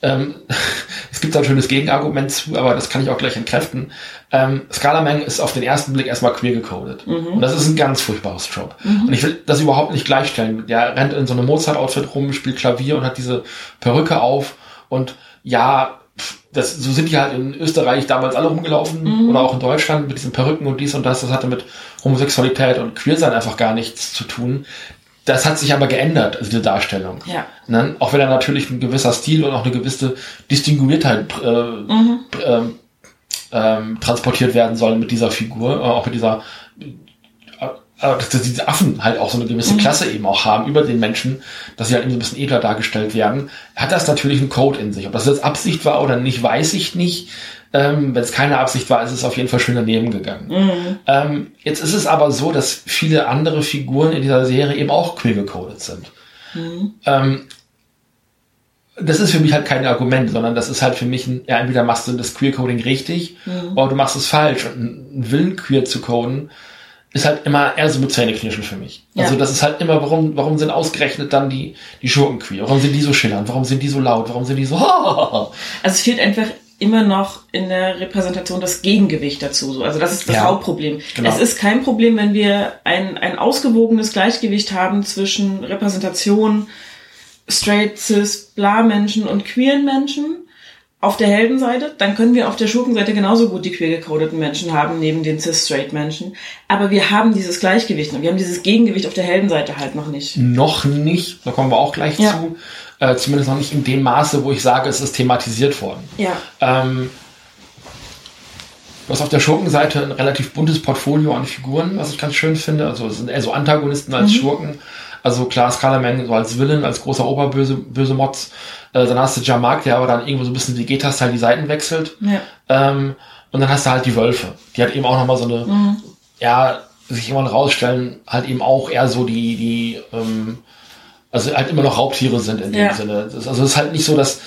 Speaker 2: ähm, es gibt da ein schönes Gegenargument zu, aber das kann ich auch gleich entkräften. Ähm, Scalamang ist auf den ersten Blick erstmal queer gecodet. Und das ist ein ganz furchtbares Trope. Und ich will das überhaupt nicht gleichstellen. Der rennt in so einem Mozart-Outfit rum, spielt Klavier und hat diese Perücke auf. Und ja, das, so sind die halt in Österreich damals alle rumgelaufen oder auch in Deutschland mit diesen Perücken und dies und das. Das hatte mit Homosexualität und Queersein einfach gar nichts zu tun. Das hat sich aber geändert, also die Darstellung.
Speaker 3: Ja.
Speaker 2: Ne? Auch wenn da natürlich ein gewisser Stil und auch eine gewisse Distinguiertheit äh, ähm, ähm, transportiert werden soll mit dieser Figur, äh, auch mit dieser dass diese Affen halt auch so eine gewisse Klasse eben auch haben über den Menschen, dass sie halt eben so ein bisschen edler dargestellt werden, hat das natürlich einen Code in sich. Ob das jetzt Absicht war oder nicht, weiß ich nicht. Ähm, Wenn es keine Absicht war, ist es auf jeden Fall schön daneben gegangen. Ähm, jetzt ist es aber so, dass viele andere Figuren in dieser Serie eben auch queer gecodet sind. Ähm, das ist für mich halt kein Argument, sondern das ist halt für mich ein, ja, entweder machst du das Queer-Coding richtig oder du machst es falsch. Und ein Willen queer zu coden ist halt immer eher so mit Zähneknirschen für mich.
Speaker 3: Ja.
Speaker 2: Also das ist halt immer, warum, warum sind ausgerechnet dann die, die Schurken queer? Warum sind die so schillernd? Warum sind die so laut? Warum sind die so
Speaker 3: Also es fehlt einfach immer noch in der Repräsentation das Gegengewicht dazu. So. Also das ist das
Speaker 2: Ja,
Speaker 3: Hauptproblem.
Speaker 2: genau.
Speaker 3: Es ist kein Problem, wenn wir ein, ein ausgewogenes Gleichgewicht haben zwischen Repräsentation straight, cis, bla Menschen und queeren Menschen. Auf der Heldenseite, dann können wir auf der Schurkenseite genauso gut die queer gecodeten Menschen haben, neben den cis-straight-Menschen. Aber wir haben dieses Gleichgewicht und wir haben dieses Gegengewicht auf der Heldenseite halt noch nicht.
Speaker 2: Noch nicht, da kommen wir auch gleich
Speaker 3: Ja.
Speaker 2: zu. Äh, zumindest noch nicht in dem Maße, wo ich sage, es ist thematisiert worden.
Speaker 3: Ja.
Speaker 2: Ähm, du hast auf der Schurkenseite ein relativ buntes Portfolio an Figuren, was ich ganz schön finde. Also es sind eher so Antagonisten als Schurken. Also klar, Scalarman so als Villain, als großer Oberböse böse Motz. Äh, dann hast du Jamak, der aber dann irgendwo so ein bisschen Vegeta-Style die Seiten wechselt.
Speaker 3: Ja.
Speaker 2: Ähm, und dann hast du halt die Wölfe. Die hat eben auch nochmal so eine, ja, sich immer rausstellen, halt eben auch eher so die, die, ähm, also halt immer noch Raubtiere sind in dem
Speaker 3: Ja.
Speaker 2: Sinne. Das, also es ist halt nicht so, dass,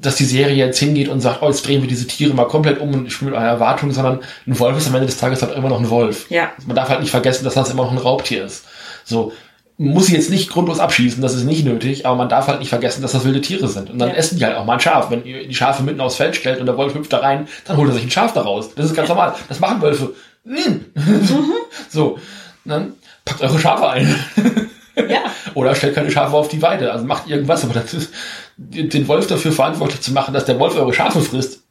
Speaker 2: dass die Serie jetzt hingeht und sagt, oh, jetzt drehen wir diese Tiere mal komplett um und spielen mit einer Erwartung, sondern ein Wolf ist am Ende des Tages halt immer noch ein Wolf.
Speaker 3: Ja.
Speaker 2: Man darf halt nicht vergessen, dass das immer noch ein Raubtier ist. So. Muss sie jetzt nicht grundlos abschießen, das ist nicht nötig, aber man darf halt nicht vergessen, dass das wilde Tiere sind. Und dann
Speaker 3: Ja.
Speaker 2: essen die halt auch mal ein Schaf. Wenn ihr die Schafe mitten aufs Feld stellt und der Wolf hüpft da rein, dann holt er sich ein Schaf da raus. Das ist ganz normal. Das machen Wölfe. Mm. so. Dann packt eure Schafe ein.
Speaker 3: Ja.
Speaker 2: Oder stellt keine Schafe auf die Weide. Also macht irgendwas, aber das ist, den Wolf dafür verantwortlich zu machen, dass der Wolf eure Schafe frisst,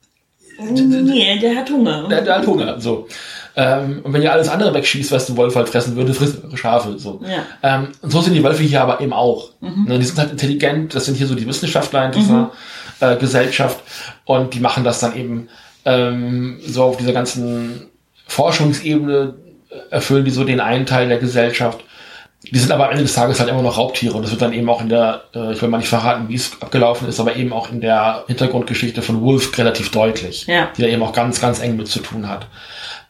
Speaker 3: Nee, der hat Hunger.
Speaker 2: der, der hat Hunger. So. Ähm, und wenn ihr alles andere wegschießt, was der Wolf halt fressen würde, frisst eure Schafe. So.
Speaker 3: Ja.
Speaker 2: Ähm, und so sind die Wölfe hier aber eben auch. Ne, die sind halt intelligent, das sind hier so die Wissenschaftler in dieser äh, Gesellschaft und die machen das dann eben ähm, so auf dieser ganzen Forschungsebene äh, erfüllen die so den einen Teil der Gesellschaft. Die sind aber am Ende des Tages halt immer noch Raubtiere und das wird dann eben auch in der, äh, ich will mal nicht verraten, wie es abgelaufen ist, aber eben auch in der Hintergrundgeschichte von Wolf relativ deutlich,
Speaker 3: Ja.
Speaker 2: die da eben auch ganz, ganz eng mit zu tun hat.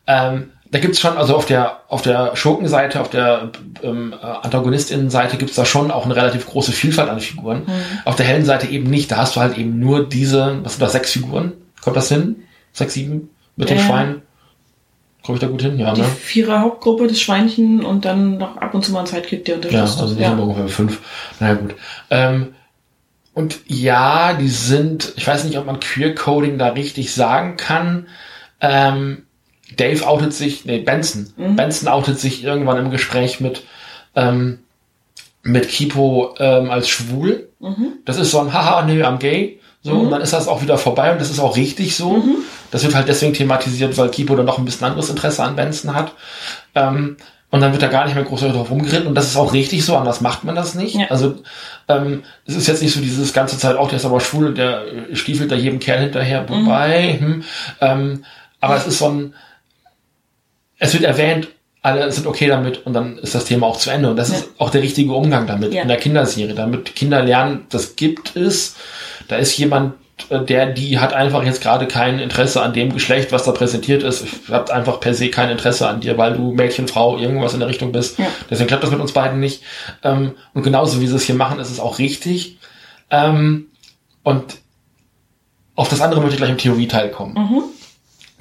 Speaker 2: Ähm, da gibt's schon, also auf der auf der Schurkenseite, auf der ähm, äh, Antagonistinnenseite gibt's da schon auch eine relativ große Vielfalt an Figuren. Auf der hellen Seite eben nicht. Da hast du halt eben nur diese, was sind das, sechs Figuren? Kommt das hin? Sechs, sieben? Mit den
Speaker 3: Ja.
Speaker 2: Schweinen? Komme ich da gut hin? Ja,
Speaker 3: Die
Speaker 2: ne?
Speaker 3: Vierer Hauptgruppe, das Schweinchen und dann noch ab und zu mal ein Sidekick, der
Speaker 2: Ja,
Speaker 3: unterstützt.
Speaker 2: also nicht immer ungefähr fünf. Naja, gut. Ähm, und ja, die sind, ich weiß nicht, ob man Queer Coding da richtig sagen kann. Ähm, Dave outet sich, nee, Benson. Benson outet sich irgendwann im Gespräch mit, ähm, mit Kipo ähm, als schwul. Das ist so ein Haha, nö, I'm gay. So, und dann ist das auch wieder vorbei und das ist auch richtig so. Das wird halt deswegen thematisiert, weil Kipo dann noch ein bisschen anderes Interesse an Benson hat. Ähm, und dann wird da gar nicht mehr groß drauf rumgeritten und das ist auch richtig so, anders macht man das nicht.
Speaker 3: Ja.
Speaker 2: Also ähm, es ist jetzt nicht so dieses ganze Zeit, auch der ist aber schwul und der stiefelt da jedem Kerl hinterher, wobei, hm, ähm, aber es ist so ein, es wird erwähnt, alle sind okay damit und dann ist das Thema auch zu Ende. Und das
Speaker 3: Ja.
Speaker 2: ist auch der richtige Umgang damit
Speaker 3: Ja.
Speaker 2: in der Kinderserie, damit Kinder lernen, das gibt es. Da ist jemand, der, die hat einfach jetzt gerade kein Interesse an dem Geschlecht, was da präsentiert ist. Hat einfach per se kein Interesse an dir, weil du Mädchen, Frau, irgendwas in der Richtung bist.
Speaker 3: Ja.
Speaker 2: Deswegen klappt das mit uns beiden nicht. Ähm, und genauso wie sie es hier machen, ist es auch richtig. Ähm, und auf das andere möchte ich gleich im Theorieteil kommen.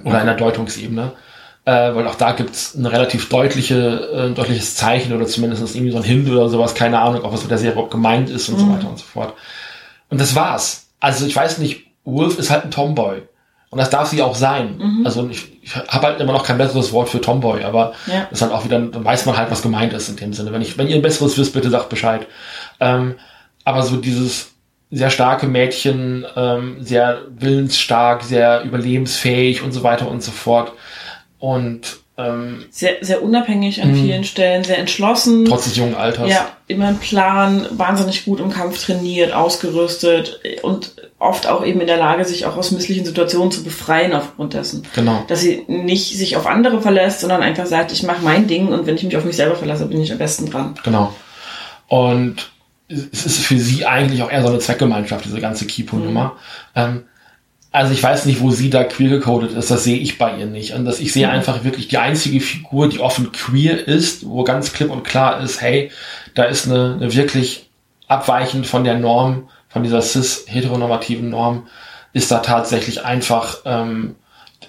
Speaker 2: Oder in der Deutungsebene. Äh, weil auch da gibt's ein relativ deutliche, äh, deutliches Zeichen oder zumindest irgendwie so ein Hint oder sowas, keine Ahnung, ob was mit der Serie überhaupt gemeint ist und so weiter und so fort. Und das war's. Also ich weiß nicht, Wolf ist halt ein Tomboy. Und das darf sie auch sein. Also ich, ich habe halt immer noch kein besseres Wort für Tomboy, aber
Speaker 3: Ja.
Speaker 2: das ist halt auch wieder, dann weiß man halt, was gemeint ist in dem Sinne. Wenn ich, wenn ihr ein besseres wisst, bitte sagt Bescheid. Ähm, aber so dieses sehr starke Mädchen, ähm, sehr willensstark, sehr überlebensfähig und so weiter und so fort. Und ähm,
Speaker 3: Sehr, sehr unabhängig an vielen Stellen, sehr entschlossen.
Speaker 2: trotz des jungen Alters.
Speaker 3: Ja, immer einen Plan, wahnsinnig gut im Kampf trainiert, ausgerüstet und oft auch eben in der Lage, sich auch aus misslichen Situationen zu befreien aufgrund dessen.
Speaker 2: Genau.
Speaker 3: Dass sie nicht sich auf andere verlässt, sondern einfach sagt, ich mache mein Ding und wenn ich mich auf mich selber verlasse, bin ich am besten dran.
Speaker 2: Genau. Und es ist für sie eigentlich auch eher so eine Zweckgemeinschaft, diese ganze Kipo-Nummer. Ähm, also ich weiß nicht, wo sie da queer gecodet ist, das sehe ich bei ihr nicht. Und das, ich sehe einfach wirklich die einzige Figur, die offen queer ist, wo ganz klipp und klar ist, hey, da ist eine, eine wirklich abweichend von der Norm, von dieser cis-heteronormativen Norm, ist da tatsächlich einfach ähm,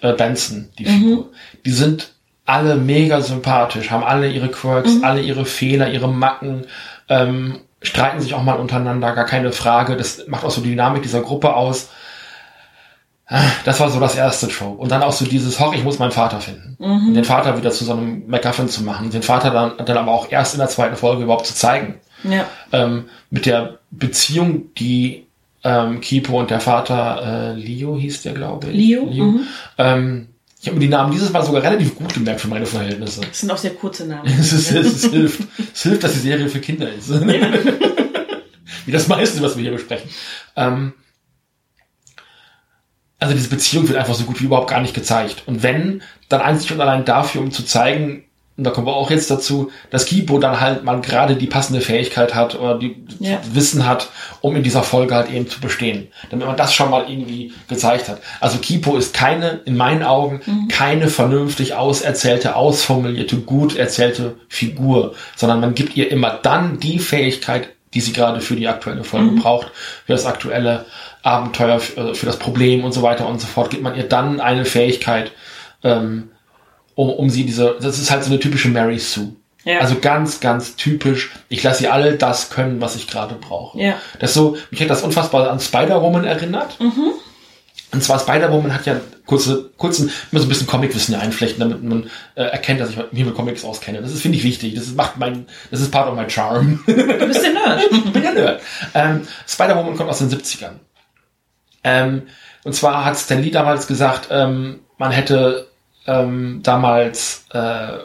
Speaker 2: äh, Benson, die Figur. Die sind alle mega sympathisch, haben alle ihre Quirks, alle ihre Fehler, ihre Macken, ähm, streiten sich auch mal untereinander, gar keine Frage. Das macht auch so die Dynamik dieser Gruppe aus. Das war so das erste Trope. Und dann auch so dieses, hoch, ich muss meinen Vater finden. Und den Vater wieder zu so einem MacGuffin zu machen. Den Vater dann, dann aber auch erst in der zweiten Folge überhaupt zu zeigen.
Speaker 3: Ja.
Speaker 2: Ähm, mit der Beziehung, die ähm, Kipo und der Vater äh, Leo hieß der, glaube ich.
Speaker 3: Leo, mhm.
Speaker 2: Ähm, ich habe mir die Namen dieses Mal sogar relativ gut gemerkt für meine Verhältnisse.
Speaker 3: Das sind auch sehr kurze Namen.
Speaker 2: es, ist, es, ist, hilft. es hilft, dass die Serie für Kinder ist. Wie das meiste, was wir hier besprechen. Ähm, also diese Beziehung wird einfach so gut wie überhaupt gar nicht gezeigt. Und wenn, dann einzig und allein dafür, um zu zeigen, und da kommen wir auch jetzt dazu, dass Kipo dann halt mal gerade die passende Fähigkeit hat oder die
Speaker 3: Ja.
Speaker 2: Wissen hat, um in dieser Folge halt eben zu bestehen. Damit man das schon mal irgendwie gezeigt hat. Also Kipo ist keine, in meinen Augen, keine vernünftig auserzählte, ausformulierte, gut erzählte Figur, sondern man gibt ihr immer dann die Fähigkeit, die sie gerade für die aktuelle Folge braucht, für das aktuelle Abenteuer, für, für das Problem und so weiter und so fort, gibt man ihr dann eine Fähigkeit, ähm, um, um sie diese, das ist halt so eine typische Mary Sue.
Speaker 3: Ja.
Speaker 2: Also ganz, ganz typisch. Ich lasse sie alle das können, was ich gerade brauche.
Speaker 3: Ja.
Speaker 2: Das so, mich hat das unfassbar an Spider-Woman erinnert. Und zwar Spider-Woman hat ja kurze, kurzen, immer so ein bisschen Comic-Wissen einflechten, damit man äh, erkennt, dass ich mich mit Comics auskenne. Das ist, finde ich, wichtig. Das ist, macht mein, das ist part of my charm.
Speaker 3: Du bist der Nerd.
Speaker 2: Ich bin ja Nerd. Ähm, Spider-Woman kommt aus den 70ern. Ähm, und zwar hat Stan Lee damals gesagt, ähm, man hätte ähm, damals, äh,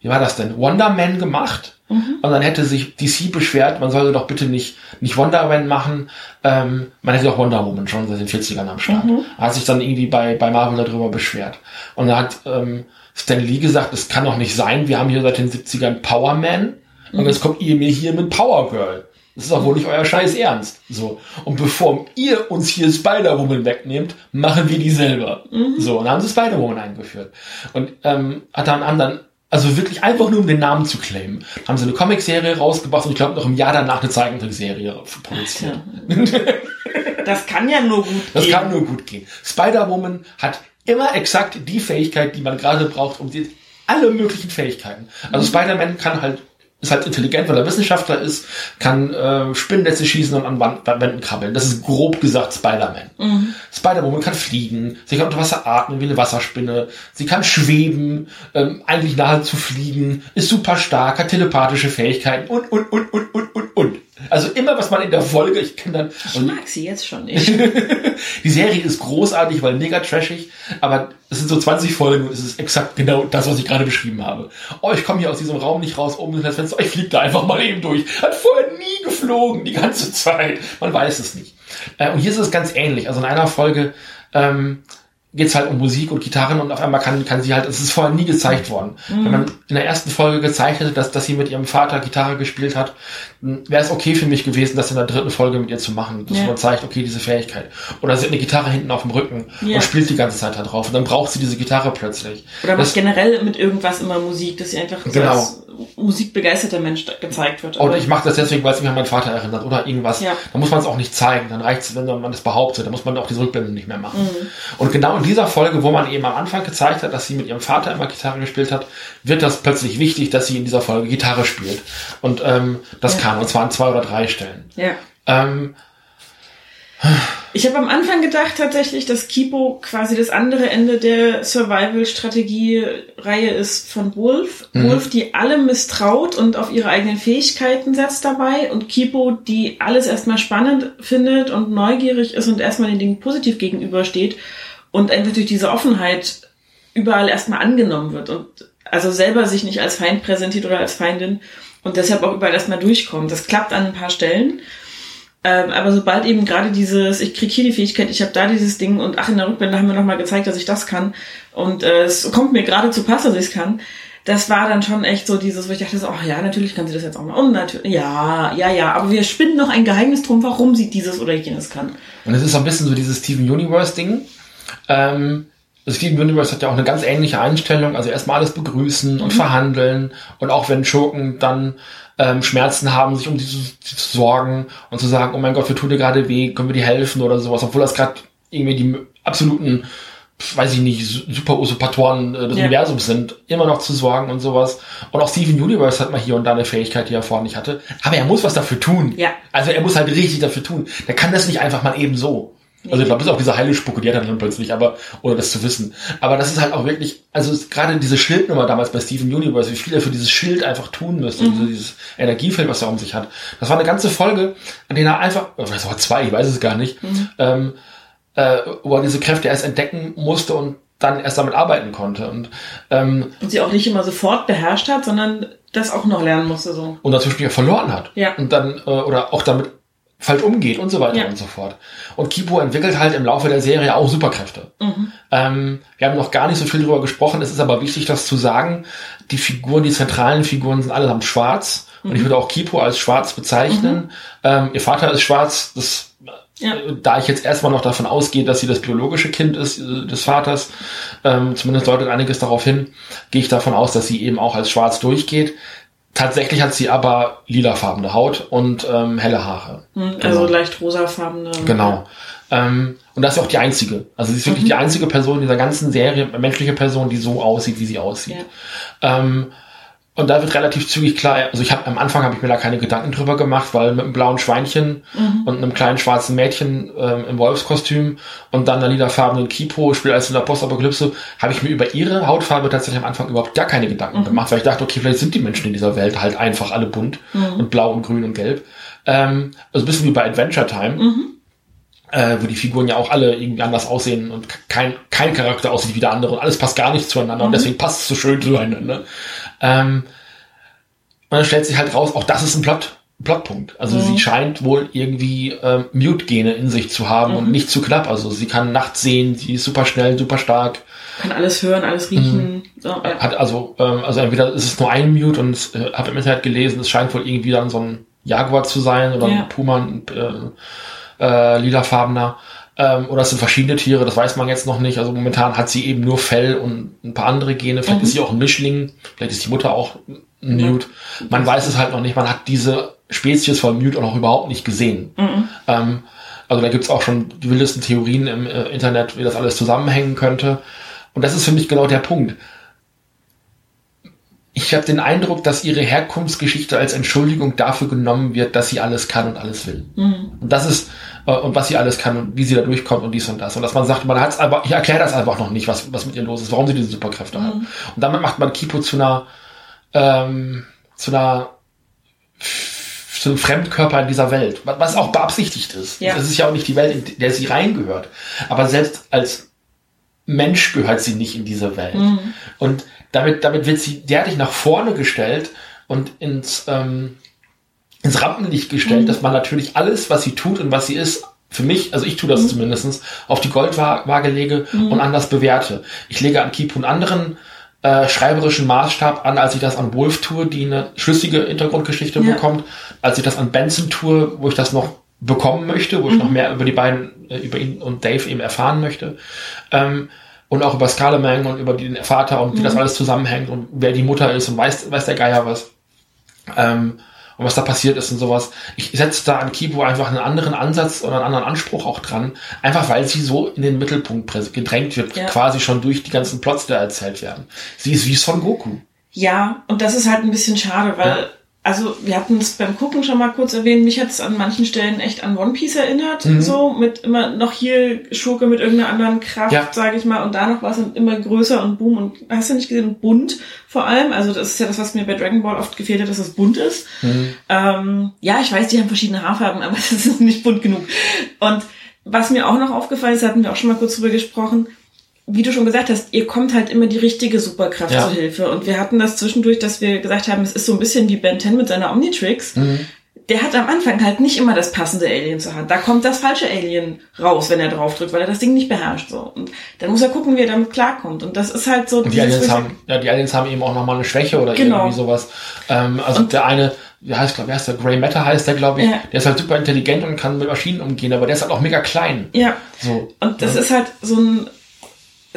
Speaker 2: wie war das denn, Wonder Man gemacht. Und dann hätte sich DC beschwert, man sollte doch bitte nicht, nicht Wonder Man machen. Ähm, man hätte doch Wonder Woman schon seit den 40ern am Start. Er hat sich dann irgendwie bei, bei Marvel darüber beschwert. Und da hat ähm, Stan Lee gesagt, es kann doch nicht sein, wir haben hier seit den 70ern Power Man. Und jetzt kommt ihr mir hier mit Power Girl. Das ist doch wohl nicht euer Scheiß Ernst. So. Und bevor ihr uns hier Spider-Woman wegnehmt, machen wir die selber. So. Und dann haben sie Spider-Woman eingeführt. Und ähm, hat dann anderen, also wirklich einfach nur um den Namen zu claimen, haben sie eine Comicserie rausgebracht und ich glaube noch im Jahr danach eine Zeichentrickserie produziert.
Speaker 3: Das kann ja nur gut
Speaker 2: Das
Speaker 3: gehen.
Speaker 2: kann nur gut gehen. Spider-Woman hat immer exakt die Fähigkeit, die man gerade braucht, um die, alle möglichen Fähigkeiten. Also Spider-Man kann halt, ist halt intelligent, weil er Wissenschaftler ist, kann äh, Spinnennetze schießen und an Wand, Wänden krabbeln. Das ist grob gesagt Spider-Man. Spider-Woman kann fliegen, sie kann unter Wasser atmen wie eine Wasserspinne, sie kann schweben, ähm, eigentlich nahezu fliegen, ist super stark, hat telepathische Fähigkeiten und, und, und, und, und, und, und. Also immer, was man in der Folge, ich kann dann,
Speaker 3: Ich mag sie jetzt schon nicht.
Speaker 2: die Serie ist großartig, weil mega trashig, aber es sind so 20 Folgen und es ist exakt genau das, was ich gerade beschrieben habe. Oh, ich komme hier aus diesem Raum nicht raus, oben ist das Fenster, ich fliege da einfach mal eben durch. Hat vorher nie geflogen, die ganze Zeit. Man weiß es nicht. Äh, und hier ist es ganz ähnlich. Also in einer Folge ähm, geht es halt um Musik und Gitarren und auf einmal kann, kann sie halt, es ist vorher nie gezeigt worden. Wenn man in der ersten Folge gezeigt hätte, dass, dass sie mit ihrem Vater Gitarre gespielt hat, wäre es okay für mich gewesen, das in der dritten Folge mit ihr zu machen. Dass
Speaker 3: Ja.
Speaker 2: man zeigt, okay, diese Fähigkeit. Oder sie hat eine Gitarre hinten auf dem Rücken
Speaker 3: Ja.
Speaker 2: und spielt die ganze Zeit da drauf. Und dann braucht sie diese Gitarre plötzlich.
Speaker 3: Oder
Speaker 2: Das-
Speaker 3: macht generell mit irgendwas immer Musik, dass sie einfach so
Speaker 2: Genau.
Speaker 3: als musikbegeisterter Mensch gezeigt wird.
Speaker 2: Oder ich mache das deswegen, weil es mich an meinen Vater erinnert oder irgendwas.
Speaker 3: Ja.
Speaker 2: Da muss man es auch nicht zeigen. Dann reicht es, wenn man das behauptet. Da muss man auch diese Rückblenden nicht mehr machen.
Speaker 3: Mhm.
Speaker 2: Und genau in dieser Folge, wo man eben am Anfang gezeigt hat, dass sie mit ihrem Vater immer Gitarre gespielt hat, wird das plötzlich wichtig, dass sie in dieser Folge Gitarre spielt. Und ähm, das
Speaker 3: Ja.
Speaker 2: kam. Und zwar an zwei oder drei Stellen.
Speaker 3: ja.
Speaker 2: Ähm,
Speaker 3: Ich habe am Anfang gedacht tatsächlich, dass Kipo quasi das andere Ende der Survival-Strategie-Reihe ist von Wolf.
Speaker 2: Mhm.
Speaker 3: Wolf, die alle misstraut und auf ihre eigenen Fähigkeiten setzt dabei und Kipo, die alles erstmal spannend findet und neugierig ist und erstmal den Dingen positiv gegenübersteht und einfach durch diese Offenheit überall erstmal angenommen wird und also selber sich nicht als Feind präsentiert oder als Feindin und deshalb auch überall erstmal durchkommt. Das klappt an ein paar Stellen. Ähm, aber sobald eben gerade dieses, ich krieg hier die Fähigkeit, ich habe da dieses Ding und ach, in der Rückblende haben wir nochmal gezeigt, dass ich das kann und äh, es kommt mir gerade zu Pass, dass ich es kann, das war dann schon echt so dieses, wo ich dachte, so, ach ja, natürlich kann sie das jetzt auch mal. Und natürlich, ja, ja, ja, aber wir spinnen noch ein Geheimnis drum, warum sie dieses oder jenes kann.
Speaker 2: Und es ist so ein bisschen so dieses Steven Universe-Ding. Ähm, das Steven Universe hat ja auch eine ganz ähnliche Einstellung. Also erstmal alles begrüßen und verhandeln. Und auch wenn Schurken dann ähm, Schmerzen haben, sich um die zu, die zu sorgen und zu sagen, oh mein Gott, wir tun dir gerade weh, können wir dir helfen oder sowas. Obwohl das gerade irgendwie die absoluten, weiß ich nicht, su- super Usurpatoren äh, des
Speaker 3: Ja.
Speaker 2: Universums sind, immer noch zu sorgen und sowas. Und auch Steven Universe hat mal hier und da eine Fähigkeit, die er vorher nicht hatte. Aber er muss was dafür tun.
Speaker 3: Ja.
Speaker 2: Also er muss halt richtig dafür tun. Der kann das nicht einfach mal eben so. Also ich glaube, das ist auch diese Heilespucke, die hat er dann plötzlich, aber, ohne das zu wissen. Aber das ist halt auch wirklich, also gerade diese Schildnummer damals bei Steven Universe, wie viel er für dieses Schild einfach tun müsste, mhm. dieses Energiefeld, was er um sich hat. Das war eine ganze Folge, an der er einfach, oder war zwei, ich weiß es gar nicht, mhm. ähm, äh, wo er diese Kräfte erst entdecken musste und dann erst damit arbeiten konnte. Und, ähm,
Speaker 3: und sie auch nicht immer sofort beherrscht hat, sondern das auch noch lernen musste so.
Speaker 2: Und dazwischen ja verloren hat.
Speaker 3: Ja.
Speaker 2: Und dann, äh, oder auch damit falsch umgeht und so weiter ja. und so fort. Und Kipo entwickelt halt im Laufe der Serie auch Superkräfte. Mhm. Ähm, wir haben noch gar nicht so viel drüber gesprochen, es ist aber wichtig, das zu sagen. Die Figuren, die zentralen Figuren sind allesamt schwarz. Mhm. Und ich mhm. würde auch Kipo als schwarz bezeichnen. Mhm. Ähm, ihr Vater ist schwarz, das ja. Da ich jetzt erstmal noch davon ausgehe, dass sie das biologische Kind ist äh, des Vaters, ähm, zumindest deutet einiges darauf hin, gehe ich davon aus, dass sie eben auch als schwarz durchgeht. Tatsächlich hat sie aber lilafarbene Haut und ähm, helle Haare.
Speaker 3: Hm, also genau. leicht rosafarbene.
Speaker 2: Genau. Ähm, und das ist auch die einzige. Also sie ist wirklich mhm. die einzige Person in dieser ganzen Serie, menschliche Person, die so aussieht, wie sie aussieht. Ja. Ähm, und da wird relativ zügig klar, also ich habe am Anfang habe ich mir da keine Gedanken drüber gemacht, weil mit einem blauen Schweinchen mhm. und einem kleinen schwarzen Mädchen ähm, im Wolfskostüm und dann einer lilafarbenen Kipo, spielt als in der Postapokalypse, habe ich mir über ihre Hautfarbe tatsächlich am Anfang überhaupt gar keine Gedanken mhm. gemacht, weil ich dachte, okay, vielleicht sind die Menschen in dieser Welt halt einfach alle bunt mhm. und blau und grün und gelb. Ähm, also ein bisschen wie bei Adventure Time. Mhm. Äh, wo die Figuren ja auch alle irgendwie anders aussehen und kein, kein Charakter aussieht wie der andere und alles passt gar nicht zueinander und mhm. deswegen passt es so schön zueinander. Ähm, und dann stellt sich halt raus, auch das ist ein Plot, Plotpunkt. Also mhm. sie scheint wohl irgendwie ähm, Mute-Gene in sich zu haben mhm. und nicht zu knapp. Also sie kann nachts sehen, sie ist super schnell, super stark.
Speaker 3: Kann alles hören, alles riechen. Mhm.
Speaker 2: So, ja. Hat also, ähm, also entweder ist es nur ein Mute und äh, habe im Internet gelesen, es scheint wohl irgendwie dann so ein Jaguar zu sein oder ja. ein Puma, ein äh, äh, lilafarbener. Ähm, oder es sind verschiedene Tiere, das weiß man jetzt noch nicht. Also momentan hat sie eben nur Fell und ein paar andere Gene. Vielleicht mhm. ist sie auch ein Mischling, vielleicht ist die Mutter auch ein Mute. Man weiß es halt noch nicht. Man hat diese Spezies von Mute auch noch überhaupt nicht gesehen. Mhm. Ähm, also da gibt's auch schon die wildesten Theorien im äh, Internet, wie das alles zusammenhängen könnte. Und das ist für mich genau der Punkt. Ich habe den Eindruck, dass ihre Herkunftsgeschichte als Entschuldigung dafür genommen wird, dass sie alles kann und alles will. Mhm. Und das ist und was sie alles kann und wie sie da durchkommt und dies und das. Und dass man sagt, man hat es aber, ich erkläre das einfach noch nicht, was, was mit ihr los ist, warum sie diese Superkräfte mhm. hat. Und damit macht man Kipo zu einer, ähm, zu einer, zu einem Fremdkörper in dieser Welt, was auch beabsichtigt ist. Ja. Das ist ja auch nicht die Welt, in der sie reingehört. Aber selbst als Mensch gehört sie nicht in diese Welt. Mhm. Und damit, damit wird sie derartig nach vorne gestellt und ins, ähm, ins Rampenlicht gestellt, mhm. dass man natürlich alles, was sie tut und was sie ist, für mich, also ich tue das mhm. zumindestens auf die Goldwaage lege mhm. und anders bewerte. Ich lege an Keep einen anderen äh, schreiberischen Maßstab an, als ich das an Wolf tue, die eine schlüssige Hintergrundgeschichte ja. bekommt, als ich das an Benson tue, wo ich das noch bekommen möchte, wo ich noch mhm. mehr über die beiden, äh, über ihn und Dave eben erfahren möchte. Ähm, und auch über Scalamang und über den Vater und wie das mhm. alles zusammenhängt und wer die Mutter ist und weiß, weiß der Geier was. Ähm, und was da passiert ist und sowas. Ich setze da an Kibo einfach einen anderen Ansatz oder einen anderen Anspruch auch dran, einfach weil sie so in den Mittelpunkt gedrängt wird, ja. quasi schon durch die ganzen Plots, die da erzählt werden. Sie ist wie Son Goku.
Speaker 3: Ja, und das ist halt ein bisschen schade, weil ja also wir hatten es beim Gucken schon mal kurz erwähnt, mich hat es an manchen Stellen echt an One Piece erinnert, mhm. so mit immer noch hier Schurke mit irgendeiner anderen Kraft, ja. sage ich mal, und da noch was und immer größer und boom und hast du nicht gesehen und bunt vor allem, also das ist ja das, was mir bei Dragon Ball oft gefehlt hat, dass es bunt ist. Mhm. Ähm, ja, ich weiß, die haben verschiedene Haarfarben, aber es ist nicht bunt genug. Und was mir auch noch aufgefallen ist, hatten wir auch schon mal kurz drüber gesprochen, wie du schon gesagt hast, ihr kommt halt immer die richtige Superkraft ja. zur Hilfe. Und wir hatten das zwischendurch, dass wir gesagt haben, es ist so ein bisschen wie Ben 10 mit seiner Omnitrix. Mhm. Der hat am Anfang halt nicht immer das passende Alien zur Hand. Da kommt das falsche Alien raus, wenn er draufdrückt, weil er das Ding nicht beherrscht. So. Und dann muss er gucken, wie er damit klarkommt. Und das ist halt so.
Speaker 2: Und die Aliens haben, ja, die Aliens haben eben auch nochmal eine Schwäche oder genau. irgendwie sowas. Ähm, also und der eine, wie heißt, glaube ich, der Grey Matter heißt der, glaube ich, ja. der ist halt super intelligent und kann mit Maschinen umgehen, aber der ist halt auch mega klein.
Speaker 3: Ja. So. Und das ja. ist halt so ein,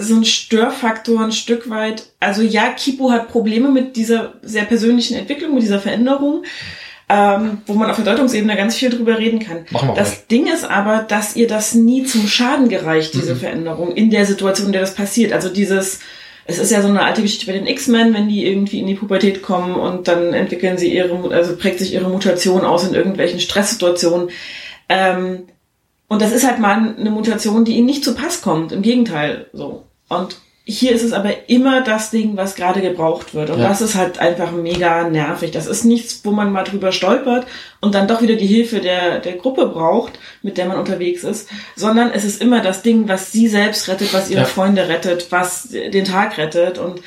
Speaker 3: so ein Störfaktor ein Stück weit. Also ja, Kipo hat Probleme mit dieser sehr persönlichen Entwicklung, mit dieser Veränderung, ähm, wo man auf der Deutungsebene ganz viel drüber reden kann.
Speaker 2: Machen wir
Speaker 3: das mal. Ding ist aber, dass ihr das nie zum Schaden gereicht, diese mhm. Veränderung, in der Situation, in der das passiert. Also dieses, es ist ja so eine alte Geschichte bei den X-Men, wenn die irgendwie in die Pubertät kommen und dann entwickeln sie ihre, also prägt sich ihre Mutation aus in irgendwelchen Stresssituationen. Ähm, Und das ist halt mal eine Mutation, die ihnen nicht zu Pass kommt. Im Gegenteil, so. Und hier ist es aber immer das Ding, was gerade gebraucht wird. Und ja. das ist halt einfach mega nervig. Das ist nichts, wo man mal drüber stolpert und dann doch wieder die Hilfe der, der Gruppe braucht, mit der man unterwegs ist, sondern es ist immer das Ding, was sie selbst rettet, was ihre ja. Freunde rettet, was den Tag rettet und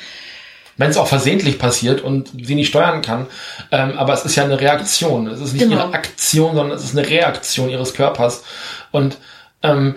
Speaker 2: wenn es auch versehentlich passiert und sie nicht steuern kann. Ähm, aber es ist ja eine Reaktion. Es ist nicht genau. ihre Aktion, sondern es ist eine Reaktion ihres Körpers. Und ähm,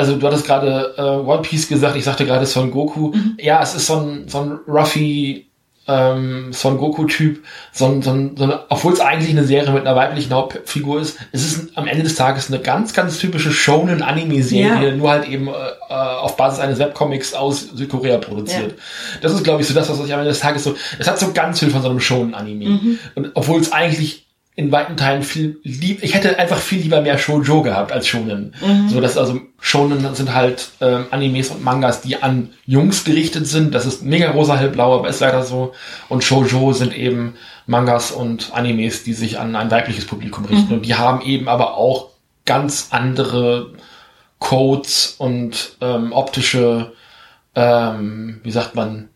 Speaker 2: also du hattest gerade äh, One Piece gesagt, ich sagte gerade Son Goku. Mhm. Ja, es ist so ein, so ein Ruffy ähm, Son Goku-Typ, so ein, so ein, so ein, obwohl es eigentlich eine Serie mit einer weiblichen Hauptfigur ist, es ist am Ende des Tages eine ganz, ganz typische Shonen-Anime-Serie, ja. nur halt eben äh, auf Basis eines Webcomics aus Südkorea produziert. Ja. Das ist, glaube ich, so das, was ich am Ende des Tages so, es hat so ganz viel von so einem Shonen-Anime. Mhm. Und obwohl es eigentlich in weiten Teilen viel lieb. Ich hätte einfach viel lieber mehr Shoujo gehabt als Shonen. Mhm. So dass also Shonen sind halt ähm, Animes und Mangas, die an Jungs gerichtet sind. Das ist mega rosa hellblau, aber ist leider so. Und Shoujo sind eben Mangas und Animes, die sich an ein weibliches Publikum richten. Mhm. Und die haben eben aber auch ganz andere Codes und ähm, optische, ähm, wie sagt man,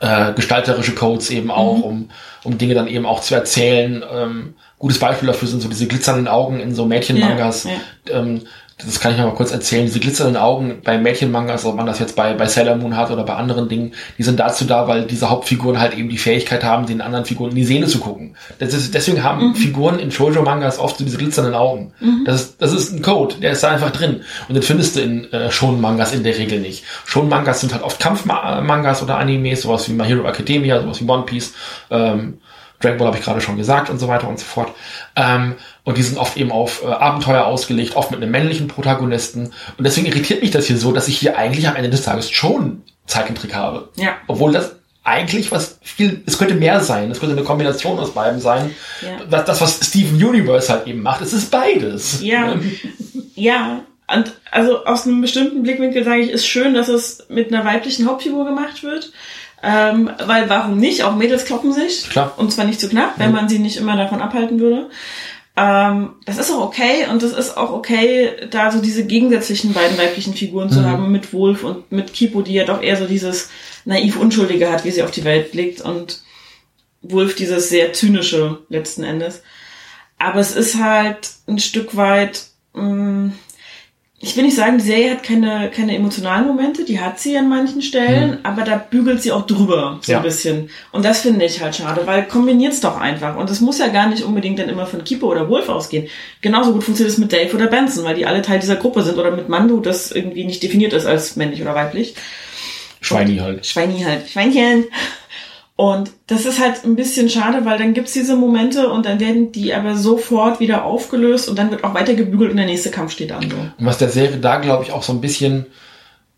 Speaker 2: äh, gestalterische Codes eben auch, mhm. um, um Dinge dann eben auch zu erzählen. Ähm, gutes Beispiel dafür sind so diese glitzernden Augen in so Mädchenmangas. Ja, ja. ähm, das kann ich noch mal kurz erzählen, diese glitzernden Augen bei Mädchenmangas, ob man das jetzt bei, bei Sailor Moon hat oder bei anderen Dingen, die sind dazu da, weil diese Hauptfiguren halt eben die Fähigkeit haben, den anderen Figuren in die Sehne zu gucken. Ist, deswegen haben mhm. Figuren in Shoujo-Mangas oft so diese glitzernden Augen. Mhm. Das, ist, das ist ein Code, der ist da einfach drin. Und den findest du in äh, Shonen-Mangas in der Regel nicht. Shonen-Mangas sind halt oft Kampfmangas oder Animes, sowas wie My Hero Academia, sowas wie One Piece, ähm, Dragon Ball habe ich gerade schon gesagt und so weiter und so fort. Ähm, und die sind oft eben auf äh, Abenteuer ausgelegt, oft mit einem männlichen Protagonisten. Und deswegen irritiert mich das hier so, dass ich hier eigentlich am Ende des Tages schon Zeichentrick habe. Ja. Obwohl das eigentlich was viel, es könnte mehr sein, es könnte eine Kombination aus beiden sein. Ja. Das, das, was Steven Universe halt eben macht, es ist beides.
Speaker 3: Ja. ja. Und also aus einem bestimmten Blickwinkel sage ich, ist schön, dass es mit einer weiblichen Hauptfigur gemacht wird. Ähm, weil warum nicht? Auch Mädels kloppen sich. Klar. Und zwar nicht zu knapp, wenn man sie nicht immer davon abhalten würde. Ähm, das ist auch okay und es ist auch okay, da so diese gegensätzlichen beiden weiblichen Figuren zu mhm. haben mit Wolf und mit Kipo, die ja doch eher so dieses naiv Unschuldige hat, wie sie auf die Welt blickt und Wolf dieses sehr zynische letzten Endes. Aber es ist halt ein Stück weit mh, mm, ich will nicht sagen, die Serie hat keine, keine emotionalen Momente, die hat sie an manchen Stellen, mhm. aber da bügelt sie auch drüber, so ja. ein bisschen. Und das finde ich halt schade, weil kombiniert's doch einfach. Und es muss ja gar nicht unbedingt dann immer von Keeper oder Wolf ausgehen. Genauso gut funktioniert es mit Dave oder Benson, weil die alle Teil dieser Gruppe sind oder mit Mando, das irgendwie nicht definiert ist als männlich oder weiblich.
Speaker 2: Schweini halt.
Speaker 3: Schweini halt. Schweinchen. Und das ist halt ein bisschen schade, weil dann gibt's diese Momente und dann werden die aber sofort wieder aufgelöst und dann wird auch weiter gebügelt und der nächste Kampf steht an.
Speaker 2: Und was der Serie da, glaube ich, auch so ein bisschen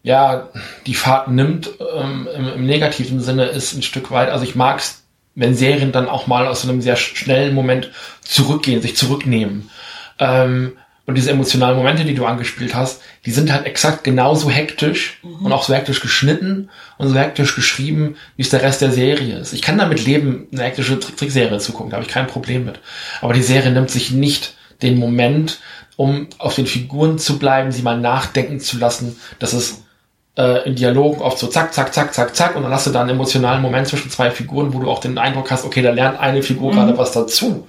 Speaker 2: ja die Fahrt nimmt ähm, im, im, negativen Sinne ist ein Stück weit. Also ich mag's, wenn Serien dann auch mal aus einem sehr schnellen Moment zurückgehen, sich zurücknehmen. Ähm, und diese emotionalen Momente, die du angespielt hast, die sind halt exakt genauso hektisch mhm. und auch so hektisch geschnitten und so hektisch geschrieben, wie es der Rest der Serie ist. Ich kann damit leben, eine hektische Trickserie zu gucken, da habe ich kein Problem mit. Aber die Serie nimmt sich nicht den Moment, um auf den Figuren zu bleiben, sie mal nachdenken zu lassen, dass es äh, in Dialogen oft so zack, zack, zack, zack, zack und dann hast du da einen emotionalen Moment zwischen zwei Figuren, wo du auch den Eindruck hast, okay, da lernt eine Figur mhm. gerade was dazu.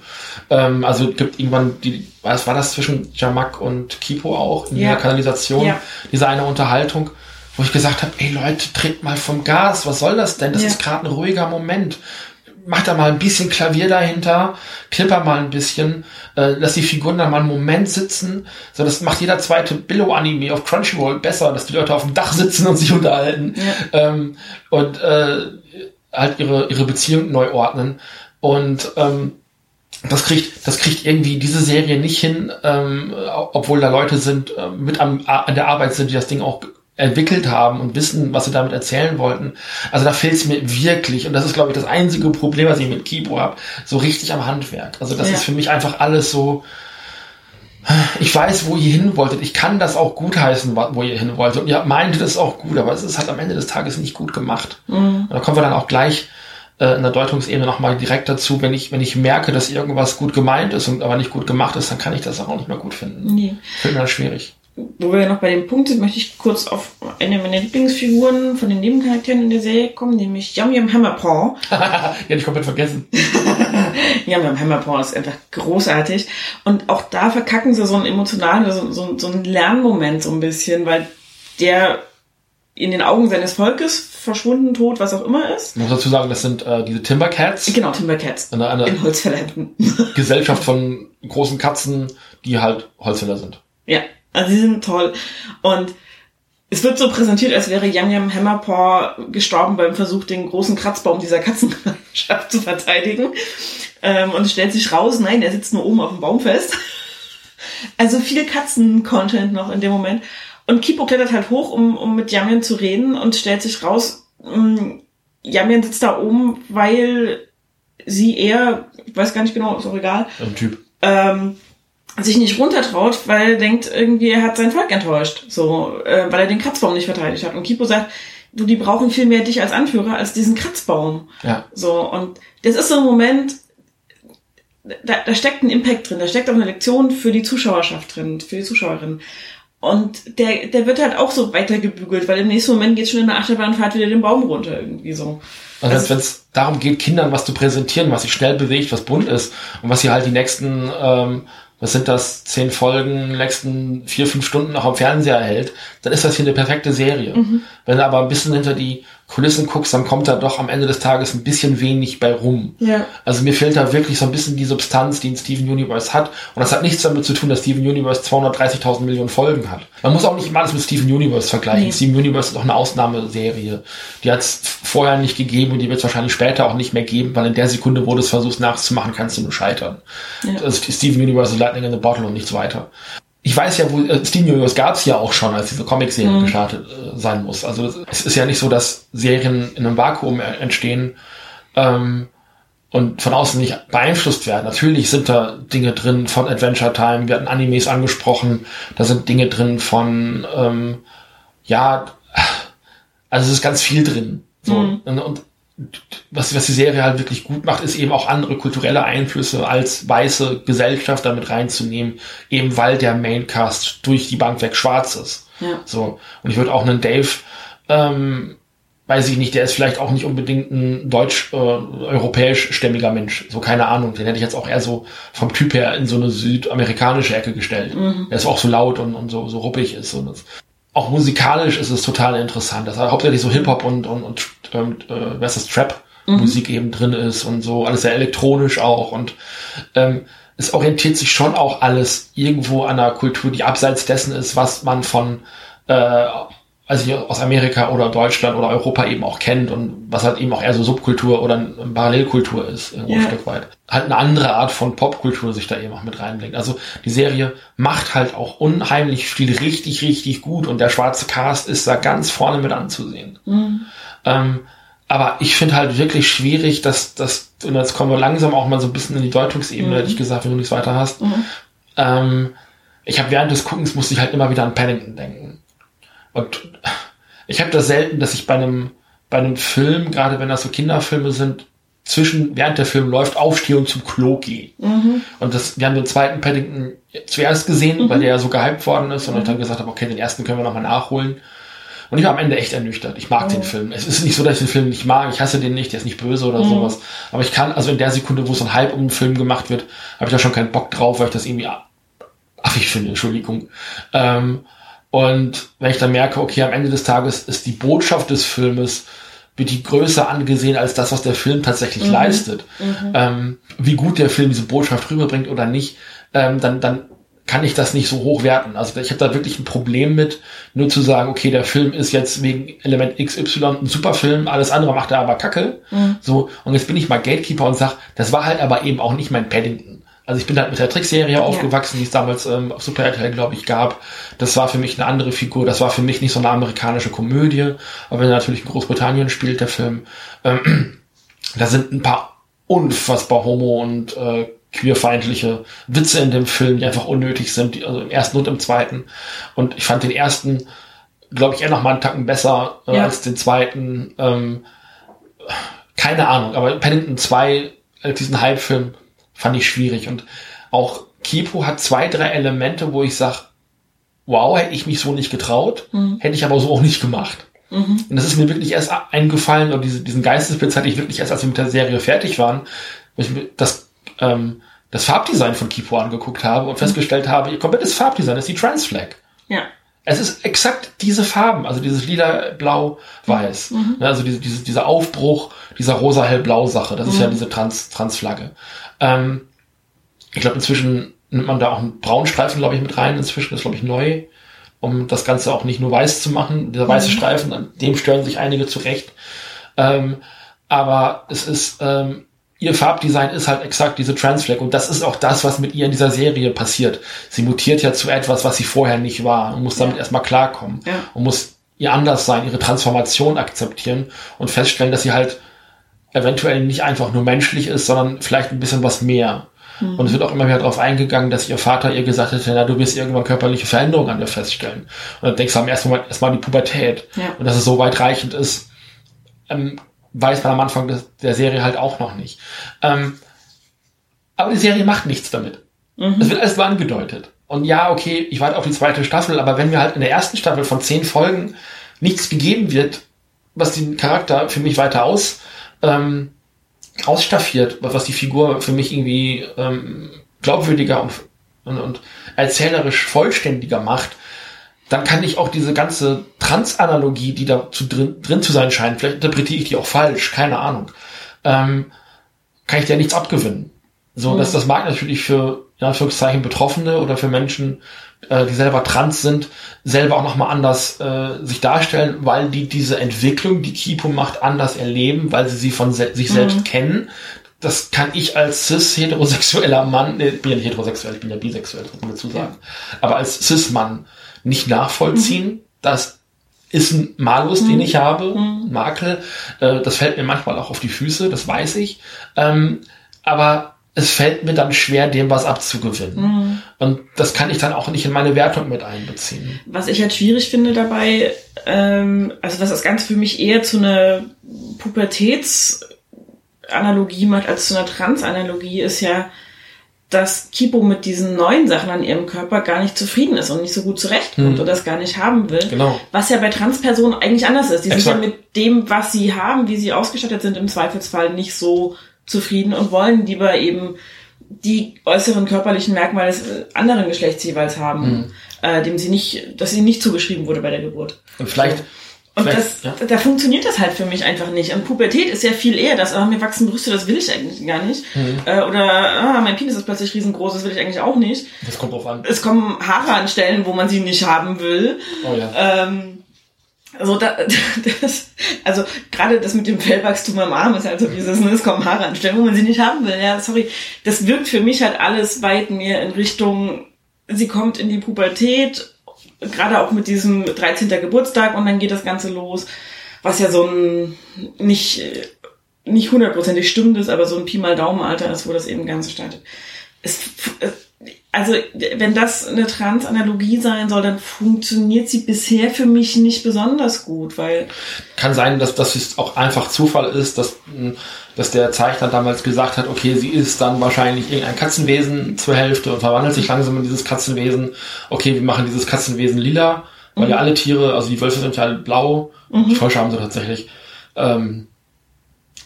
Speaker 2: Ähm, also es gibt irgendwann die, was war das zwischen Jamak und Kipo auch in ja. der Kanalisation, ja. diese eine Unterhaltung, wo ich gesagt habe, ey Leute, tritt mal vom Gas, was soll das denn? Das ja. ist gerade ein ruhiger Moment mach da mal ein bisschen Klavier dahinter, klipper mal ein bisschen, äh, lass die Figuren da mal einen Moment sitzen. So, das macht jeder zweite Billo-Anime auf Crunchyroll besser, dass die Leute auf dem Dach sitzen und sich unterhalten ja. ähm, und äh, halt ihre, ihre Beziehung neu ordnen. Und ähm, das kriegt, das kriegt irgendwie diese Serie nicht hin, ähm, obwohl da Leute sind, äh, mit am, an der Arbeit sind, die das Ding auch entwickelt haben und wissen, was sie damit erzählen wollten. Also da fehlt es mir wirklich, und das ist, glaube ich, das einzige Problem, was ich mit Kibo habe, so richtig am Handwerk. Also das ja. ist für mich einfach alles so, ich weiß, wo ihr hin wolltet. Ich kann das auch gutheißen, wo ihr hin wolltet. Und ihr meintet es auch gut, aber es ist halt am Ende des Tages nicht gut gemacht. Mhm. Und da kommen wir dann auch gleich äh, in der Deutungsebene nochmal direkt dazu, wenn ich, wenn ich merke, dass irgendwas gut gemeint ist und aber nicht gut gemacht ist, dann kann ich das auch nicht mehr gut finden.
Speaker 3: Nee.
Speaker 2: Finde das schwierig.
Speaker 3: Wo wir ja noch bei dem Punkt sind, möchte ich kurz auf eine meiner Lieblingsfiguren von den Nebencharakteren in der Serie kommen, nämlich Yum Yum Hammerpaw.
Speaker 2: ja, ich komplett vergessen.
Speaker 3: Yum Yum Hammerpaw ist einfach großartig. Und auch da verkacken sie so einen emotionalen, so, so, so einen Lernmoment so ein bisschen, weil der in den Augen seines Volkes verschwunden, tot, was auch immer ist.
Speaker 2: Ich muss dazu sagen, das sind äh, diese Timbercats.
Speaker 3: Genau, Timbercats.
Speaker 2: Eine, eine
Speaker 3: in Holzfällerhemden.
Speaker 2: Gesellschaft von großen Katzen, die halt Holzfäller sind.
Speaker 3: Ja, also die sind toll. Und es wird so präsentiert, als wäre Yam Yam Hammerpaw gestorben beim Versuch, den großen Kratzbaum dieser Katzengemeinschaft zu verteidigen. Ähm, und es stellt sich raus, nein, er sitzt nur oben auf dem Baum fest. Also viel Katzen-Content noch in dem Moment. Und Kipo klettert halt hoch, um, um mit Yamian zu reden und stellt sich raus, ähm, Yamian sitzt da oben, weil sie eher, ich weiß gar nicht genau, ist auch egal,
Speaker 2: Ein Typ.
Speaker 3: ähm, sich nicht runtertraut, weil er denkt, irgendwie er hat sein Volk enttäuscht, so, äh, weil er den Kratzbaum nicht verteidigt hat. Und Kipo sagt, du, die brauchen viel mehr dich als Anführer als diesen Kratzbaum.
Speaker 2: Ja.
Speaker 3: So, und das ist so ein Moment, da, da steckt ein Impact drin, da steckt auch eine Lektion für die Zuschauerschaft drin, für die Zuschauerinnen. Und der, der wird halt auch so weitergebügelt, weil im nächsten Moment geht schon in der Achterbahnfahrt wieder den Baum runter, irgendwie so.
Speaker 2: Also
Speaker 3: Also-
Speaker 2: wenn es darum geht, Kindern was zu präsentieren, was sich schnell bewegt, was bunt ist und was sie halt die nächsten, ähm, was sind das, zehn Folgen, nächsten vier, fünf Stunden noch am Fernseher erhält, dann ist das hier eine perfekte Serie. Wenn du aber ein bisschen hinter die Kulissen guckst, dann kommt da doch am Ende des Tages ein bisschen wenig bei rum.
Speaker 3: Ja.
Speaker 2: Also mir fehlt da wirklich so ein bisschen die Substanz, die ein Steven Universe hat. Und das hat nichts damit zu tun, dass Steven Universe 230.000 Millionen Folgen hat. Man muss auch nicht immer alles mit Steven Universe vergleichen.
Speaker 3: Nee.
Speaker 2: Steven Universe ist auch eine Ausnahmeserie. Die hat es vorher nicht gegeben und die wird es wahrscheinlich später auch nicht mehr geben, weil in der Sekunde, wo du es versuchst nachzumachen, kannst du nur scheitern.
Speaker 3: Ja.
Speaker 2: Ist Steven Universe Lightning in the Bottle und nichts weiter. Ich weiß ja, wo äh, Steven Universe gab es ja auch schon, als diese Comic-Serie gestartet äh, sein muss. Also es ist ja nicht so, dass Serien in einem Vakuum äh, entstehen ähm, und von außen nicht beeinflusst werden. Natürlich sind da Dinge drin von Adventure Time, wir hatten Animes angesprochen, da sind Dinge drin von ähm, ja, also es ist ganz viel drin. So. Und, und was, was die Serie halt wirklich gut macht, ist eben auch andere kulturelle Einflüsse als weiße Gesellschaft damit reinzunehmen, eben weil der Maincast durch die Bank weg schwarz ist.
Speaker 3: Ja.
Speaker 2: So. Und ich würde auch einen Dave, ähm, weiß ich nicht, der ist vielleicht auch nicht unbedingt ein deutsch, äh, europäisch stämmiger Mensch. So, keine Ahnung. Den hätte ich jetzt auch eher so vom Typ her in so eine südamerikanische Ecke gestellt. Der ist auch so laut und, und so, so ruppig ist. Und das, auch musikalisch ist es total interessant, dass hauptsächlich so Hip-Hop und, und, und ähm, äh, was ist das, Trap-Musik eben drin ist und so, alles sehr elektronisch auch und ähm, es orientiert sich schon auch alles irgendwo an einer Kultur, die abseits dessen ist, was man von äh, also hier aus Amerika oder Deutschland oder Europa eben auch kennt und was halt eben auch eher so Subkultur oder eine Parallelkultur ist, irgendwo ein
Speaker 3: Ja.
Speaker 2: Stück weit. Halt eine andere Art von Popkultur sich da eben auch mit reinbringt. Also die Serie macht halt auch unheimlich viel richtig, richtig gut und der schwarze Cast ist da ganz vorne mit anzusehen. Ähm, aber ich finde halt wirklich schwierig, dass das, und jetzt kommen wir langsam auch mal so ein bisschen in die Deutungsebene, hätte ich gesagt, wenn du nichts weiter hast. Ähm, ich habe während des Guckens musste ich halt immer wieder an Paddington denken. Und ich habe das selten, dass ich bei einem, bei einem Film, gerade wenn das so Kinderfilme sind, zwischen, während der Film läuft, aufstehe und zum Klo gehe. Und das, wir haben den zweiten Paddington zuerst gesehen, weil der ja so gehypt worden ist und ich dann gesagt habe, okay, den ersten können wir nochmal nachholen. Und ich war am Ende echt ernüchtert. Ich mag den Film. Es ist nicht so, dass ich den Film nicht mag. Ich hasse den nicht. Der ist nicht böse oder sowas. Aber ich kann, also in der Sekunde, wo so ein Hype um den Film gemacht wird, habe ich da schon keinen Bock drauf, weil ich das irgendwie affig finde. Entschuldigung. Ähm, und wenn ich dann merke, okay, am Ende des Tages ist die Botschaft des Filmes wird die größer angesehen als das, was der Film tatsächlich leistet. Ähm, wie gut der Film diese Botschaft rüberbringt oder nicht, ähm, dann, dann kann ich das nicht so hoch werten. Also ich habe da wirklich ein Problem mit, nur zu sagen, okay, der Film ist jetzt wegen Element XY ein super Film, alles andere macht er aber kacke. So, und jetzt bin ich mal Gatekeeper und sag, das war halt aber eben auch nicht mein Paddington. Also ich bin halt mit der Trickserie aufgewachsen, die es damals ähm, auf Super RTL, glaube ich, gab. Das war für mich eine andere Figur. Das war für mich nicht so eine amerikanische Komödie, aber wenn er natürlich in Großbritannien spielt, der Film. Ähm, da sind ein paar unfassbar homo- und äh, queerfeindliche Witze in dem Film, die einfach unnötig sind, die, also im ersten und im zweiten. Und ich fand den ersten, glaube ich, eher noch mal einen Tacken besser äh,
Speaker 3: Ja.
Speaker 2: als den zweiten. Ähm, keine Ahnung, aber Paddington 2, äh, diesen Hype-Film, fand ich schwierig. Und auch Kipo hat zwei, drei Elemente, wo ich sag, wow, hätte ich mich so nicht getraut, mhm. hätte ich aber so auch nicht gemacht. Mhm. Und das ist mir wirklich erst eingefallen, und diese, diesen Geistesblitz hatte ich wirklich erst, als wir mit der Serie fertig waren, das, ähm, das Farbdesign von Kipo angeguckt habe und mhm. festgestellt habe, ihr komplettes Farbdesign ist die Transflag.
Speaker 3: Ja.
Speaker 2: Es ist exakt diese Farben, also dieses lila, blau, weiß. Mhm. Ne, also diese, diese, dieser Aufbruch dieser rosa, hellblau Sache, das ist ja mhm. diese Trans, Transflagge. Ähm, ich glaube, inzwischen nimmt man da auch einen Braunstreifen, glaube ich, mit rein. Inzwischen ist, glaube ich, neu, um das Ganze auch nicht nur weiß zu machen. Dieser weiße mhm. Streifen, an dem stören sich einige zurecht. Ähm, aber es ist, ähm, ihr Farbdesign ist halt exakt diese Transflag und das ist auch das, was mit ihr in dieser Serie passiert. Sie mutiert ja zu etwas, was sie vorher nicht war und muss damit ja. erstmal klarkommen ja. und muss ihr anders sein, ihre Transformation akzeptieren und feststellen, dass sie halt eventuell nicht einfach nur menschlich ist, sondern vielleicht ein bisschen was mehr. Mhm. Und es wird auch immer wieder darauf eingegangen, dass ihr Vater ihr gesagt hat, na, du wirst irgendwann körperliche Veränderungen an dir feststellen. Und dann denkst du am ersten Moment erstmal die Pubertät. Ja. Und dass es so weitreichend ist, ähm, weiß man am Anfang des, der Serie halt auch noch nicht. Ähm, aber die Serie macht nichts damit. Mhm. Es wird alles nur angedeutet. Und ja, okay, ich warte auf die zweite Staffel, aber wenn mir halt in der ersten Staffel von zehn Folgen nichts gegeben wird, was den Charakter für mich weiter aus, ähm, ausstaffiert, was die Figur für mich irgendwie ähm, glaubwürdiger und, und, und erzählerisch vollständiger macht, dann kann ich auch diese ganze Trans-Analogie, die da zu drin, drin zu sein scheint, vielleicht interpretiere ich die auch falsch, keine Ahnung, ähm, kann ich dir nichts abgewinnen. So, mhm. dass das mag natürlich für, in Anführungszeichen, Betroffene oder für Menschen, äh, die selber trans sind, selber auch nochmal anders äh, sich darstellen, weil die diese Entwicklung, die Kipo macht, anders erleben, weil sie sie von se sich selbst mhm. kennen. Das kann ich als cis-heterosexueller Mann, nee, ich bin ja nicht heterosexuell, ich bin ja bisexuell, muss man dazu sagen, ja. aber als cis-Mann nicht nachvollziehen. Mhm. Das ist ein Malus, mhm. den ich habe, mhm. Makel. Äh, das fällt mir manchmal auch auf die Füße, das weiß ich. Ähm, aber es fällt mir dann schwer, dem was abzugewinnen. Mhm. Und das kann ich dann auch nicht in meine Wertung mit einbeziehen.
Speaker 3: Was ich halt schwierig finde dabei, ähm, also was das Ganze für mich eher zu einer Pubertätsanalogie macht als zu einer Transanalogie, ist ja, dass Kipo mit diesen neuen Sachen an ihrem Körper gar nicht zufrieden ist und nicht so gut zurechtkommt hm. oder das gar nicht haben will.
Speaker 2: Genau.
Speaker 3: Was ja bei Transpersonen eigentlich anders ist. Die Exakt. sind ja mit dem, was sie haben, wie sie ausgestattet sind, im Zweifelsfall nicht so zufrieden und wollen lieber eben die äußeren körperlichen Merkmale des anderen Geschlechts jeweils haben, hm. äh, dem sie nicht, dass ihnen nicht zugeschrieben wurde bei der Geburt.
Speaker 2: Und vielleicht.
Speaker 3: Und das, ja. da funktioniert das halt für mich einfach nicht. Und Pubertät ist ja viel eher das, ah, mir wachsen Brüste, das will ich eigentlich gar nicht. Mhm. Äh, oder ah, mein Penis ist plötzlich riesengroß, das will ich eigentlich auch nicht.
Speaker 2: Das kommt drauf an.
Speaker 3: Es kommen Haare an Stellen, wo man sie nicht haben will.
Speaker 2: Oh ja. Ähm,
Speaker 3: also, da, das, also gerade das mit dem Fellwachstum am Arm ist halt so dieses, ne, es kommen Haare an Stellen, wo man sie nicht haben will. Ja, sorry. Das wirkt für mich halt alles weit mehr in Richtung, sie kommt in die Pubertät gerade auch mit diesem 13. Geburtstag und dann geht das Ganze los, was ja so ein nicht nicht hundertprozentig stimmt ist, aber so ein Pi mal Daumenalter ist, wo das eben ganz startet. Es, also wenn das eine Trans-Analogie sein soll, dann funktioniert sie bisher für mich nicht besonders gut, weil
Speaker 2: kann sein, dass das auch einfach Zufall ist, dass dass der Zeichner damals gesagt hat, okay, sie ist dann wahrscheinlich irgendein Katzenwesen zur Hälfte und verwandelt sich langsam in dieses Katzenwesen. Okay, wir machen dieses Katzenwesen lila, weil mhm. ja alle Tiere, also die Wölfe sind ja blau, mhm. die Frösche haben sie tatsächlich ähm,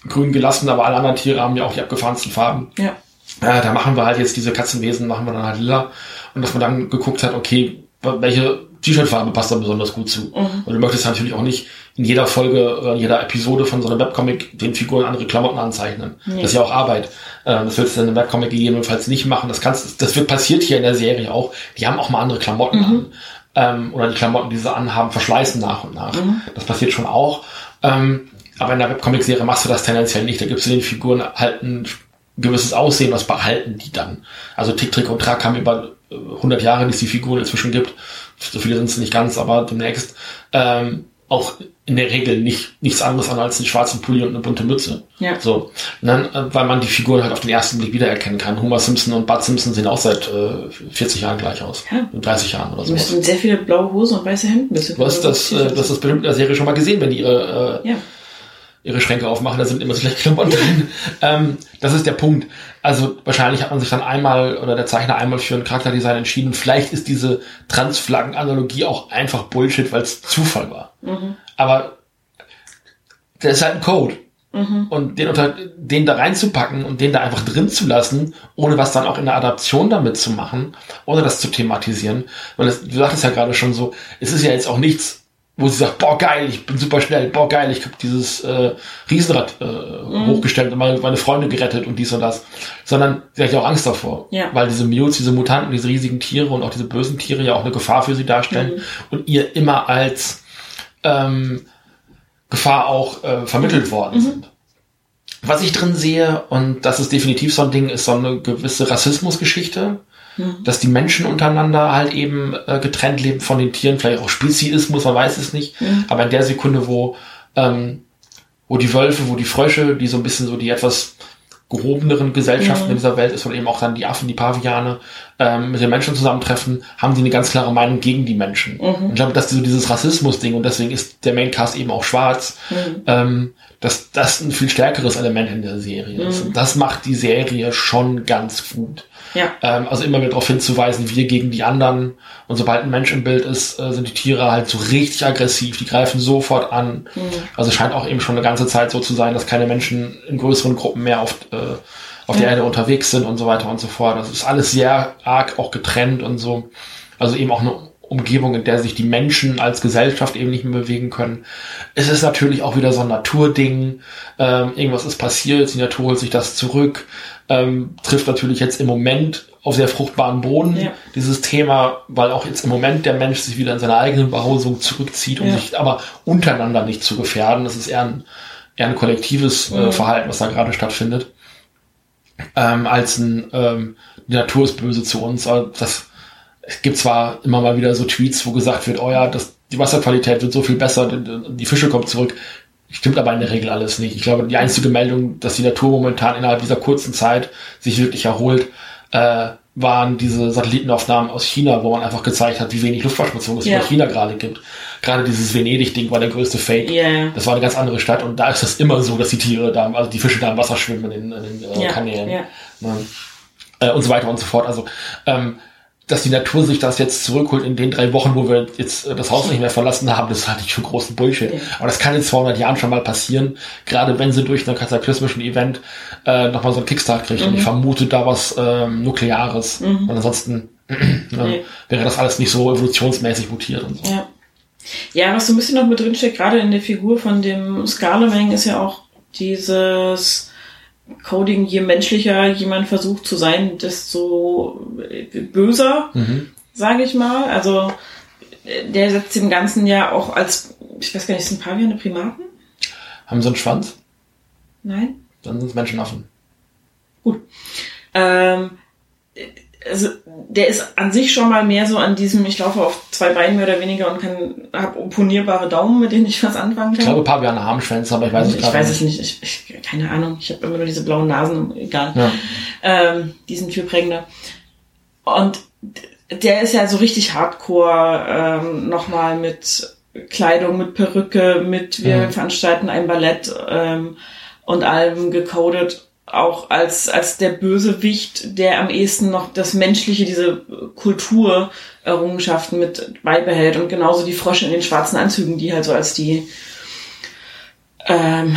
Speaker 2: grün gelassen, aber alle anderen Tiere haben ja auch die abgefahrensten Farben.
Speaker 3: Ja.
Speaker 2: Äh, da machen wir halt jetzt diese Katzenwesen, machen wir dann halt lila. Und dass man dann geguckt hat, okay, welche T-Shirt-Farbe passt da besonders gut zu. Mhm. Und du möchtest natürlich auch nicht in jeder Folge oder in jeder Episode von so einem Webcomic den Figuren andere Klamotten anzeichnen. Nee. Das ist ja auch Arbeit. Äh, das willst du in einem Webcomic gegebenenfalls nicht machen. Das kannst, das wird passiert hier in der Serie auch. Die haben auch mal andere Klamotten mhm. an. Ähm, oder die Klamotten, die sie anhaben, verschleißen nach und nach. Mhm. Das passiert schon auch. Ähm, aber in der Webcomic-Serie machst du das tendenziell nicht. Da gibst du den Figuren halt ein gewisses Aussehen, was behalten die dann. Also Tick, Trick und Track haben über 100 Jahre, die es die Figuren inzwischen gibt. So viele sind es nicht ganz, aber demnächst. Ähm, auch in der Regel nicht nichts anderes an als einen schwarzen Pulli und eine bunte Mütze.
Speaker 3: Ja.
Speaker 2: So. Dann, äh, weil man die Figuren halt auf den ersten Blick wiedererkennen kann. Homer Simpson und Bud Simpson sehen auch seit äh, 40 Jahren gleich aus. Ja. 30 Jahren oder so.
Speaker 3: Müssen sehr viele blaue Hosen und weiße Hemden.
Speaker 2: Du hast das, äh, du hast das bestimmt in der Serie schon mal gesehen, wenn die ihre, äh, ja ihre Schränke aufmachen, da sind immer so gleich Klamotten drin. ähm, das ist der Punkt. Also wahrscheinlich hat man sich dann einmal oder der Zeichner einmal für ein Charakterdesign entschieden. Vielleicht ist diese Transflaggen-Analogie auch einfach Bullshit, weil es Zufall war. Mhm. Aber der ist halt ein Code. Mhm. Und den, unter, den da reinzupacken und den da einfach drin zu lassen, ohne was dann auch in der Adaption damit zu machen, ohne das zu thematisieren. Weil es, du sagtest ja gerade schon so, es ist ja jetzt auch nichts wo sie sagt, boah geil, ich bin super schnell, boah geil, ich habe dieses äh, Riesenrad äh, mhm. hochgestellt und meine, meine Freunde gerettet und dies und das. Sondern sie hat ja auch Angst davor. Ja. Weil diese Mutes, diese Mutanten, diese riesigen Tiere und auch diese bösen Tiere ja auch eine Gefahr für sie darstellen mhm. und ihr immer als ähm, Gefahr auch äh, vermittelt worden mhm. sind. Was ich drin sehe, und das ist definitiv so ein Ding, ist so eine gewisse Rassismusgeschichte Mhm. dass die Menschen untereinander halt eben äh, getrennt leben von den Tieren, vielleicht auch Speziismus, man weiß es nicht. Mhm. Aber in der Sekunde, wo, ähm, wo die Wölfe, wo die Frösche, die so ein bisschen so die etwas gehobeneren Gesellschaften mhm. in dieser Welt ist oder eben auch dann die Affen, die Paviane, ähm, mit den Menschen zusammentreffen, haben die eine ganz klare Meinung gegen die Menschen. Mhm. Und ich glaube, dass so dieses Rassismus-Ding, und deswegen ist der Maincast eben auch schwarz, ähm, dass das ein viel stärkeres Element in der Serie ist. Und das macht die Serie schon ganz gut. Ja. Ähm, also immer wieder darauf hinzuweisen, wir gegen die anderen. Und sobald ein Mensch im Bild ist, äh, sind die Tiere halt so richtig aggressiv. Die greifen sofort an. Mhm. Also scheint auch eben schon eine ganze Zeit so zu sein, dass keine Menschen in größeren Gruppen mehr auf, äh, auf ja. der Erde unterwegs sind und so weiter und so fort. Das ist alles sehr arg auch getrennt und so. Also eben auch eine Umgebung, in der sich die Menschen als Gesellschaft eben nicht mehr bewegen können. Es ist natürlich auch wieder so ein Naturding. Ähm, irgendwas ist passiert, die Natur holt sich das zurück ähm, trifft natürlich jetzt im Moment auf sehr fruchtbaren Boden ja. dieses Thema, weil auch jetzt im Moment der Mensch sich wieder in seine eigene Behausung zurückzieht, um ja. sich aber untereinander nicht zu gefährden. Das ist eher ein, eher ein kollektives äh, Verhalten, was da gerade stattfindet, ähm, als ein ähm, die Natur ist böse zu uns. Also das, es gibt zwar immer mal wieder so Tweets, wo gesagt wird, oh ja, das, die Wasserqualität wird so viel besser, die Fische kommen zurück. Stimmt aber in der Regel alles nicht. Ich glaube, die einzige Meldung, dass die Natur momentan innerhalb dieser kurzen Zeit sich wirklich erholt, äh, waren diese Satellitenaufnahmen aus China, wo man einfach gezeigt hat, wie wenig Luftverschmutzung es yeah. in China gerade gibt. Gerade dieses Venedig-Ding war der größte Fake. Yeah. Das war eine ganz andere Stadt und da ist es immer so, dass die Tiere da, also die Fische da im Wasser schwimmen in, in den äh, yeah. Kanälen. Ja. Äh, und so weiter und so fort. Also ähm, dass die Natur sich das jetzt zurückholt in den drei Wochen, wo wir jetzt äh, das Haus nicht mehr verlassen haben, das halte ich für großen Bullshit. Ja. Aber das kann in 200 Jahren schon mal passieren, gerade wenn sie durch einen kataklysmischen Event äh, nochmal so einen Kickstart kriegt. Mhm. Und ich vermute da was ähm, Nukleares. Mhm. Und ansonsten äh, wäre das alles nicht so evolutionsmäßig mutiert und so.
Speaker 3: Ja. ja, was so ein bisschen noch mit drinsteckt, gerade in der Figur von dem Scarlewang, ist ja auch dieses Coding, je menschlicher jemand versucht zu sein, desto böser, mhm. sage ich mal. Also der setzt dem Ganzen ja auch als, ich weiß gar nicht, sind Paviane Primaten?
Speaker 2: Haben sie einen Schwanz?
Speaker 3: Nein.
Speaker 2: Dann sind es Menschenaffen.
Speaker 3: Gut. Ähm, also der ist an sich schon mal mehr so an diesem, ich laufe auf zwei Beinen mehr oder weniger und kann habe opponierbare Daumen, mit denen ich was anfangen kann.
Speaker 2: Ich glaube, Paviane haben Schwänze, aber ich weiß
Speaker 3: es Ich weiß es nicht. Ich, ich, keine Ahnung. Ich habe immer nur diese blauen Nasen, egal. Ja. Ähm, die sind viel prägender. Und der ist ja so richtig hardcore ähm, nochmal mit Kleidung, mit Perücke, mit wir mhm. veranstalten ein Ballett ähm, und allem gecodet auch als, als der Bösewicht, der am ehesten noch das Menschliche, diese Kulturerrungenschaften mit beibehält und genauso die Frosche in den schwarzen Anzügen, die halt so als die ähm,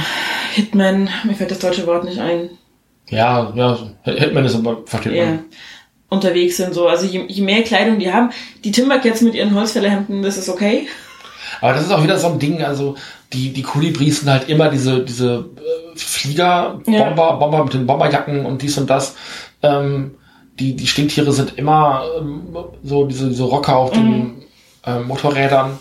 Speaker 3: Hitman, mir fällt das deutsche Wort nicht ein.
Speaker 2: Ja, ja, Hitman ist aber, versteht ja. man.
Speaker 3: Unterwegs sind so, also je, je mehr Kleidung die haben, die Timbercats mit ihren Holzfällerhemden, das ist okay.
Speaker 2: Aber das ist auch wieder so ein Ding, also die, die Kolibris sind halt immer diese, diese äh, Flieger, Bomber, ja. Bomber mit den Bomberjacken und dies und das. Ähm, die, die Stinktiere sind immer ähm, so diese, diese Rocker auf mhm. den äh, Motorrädern.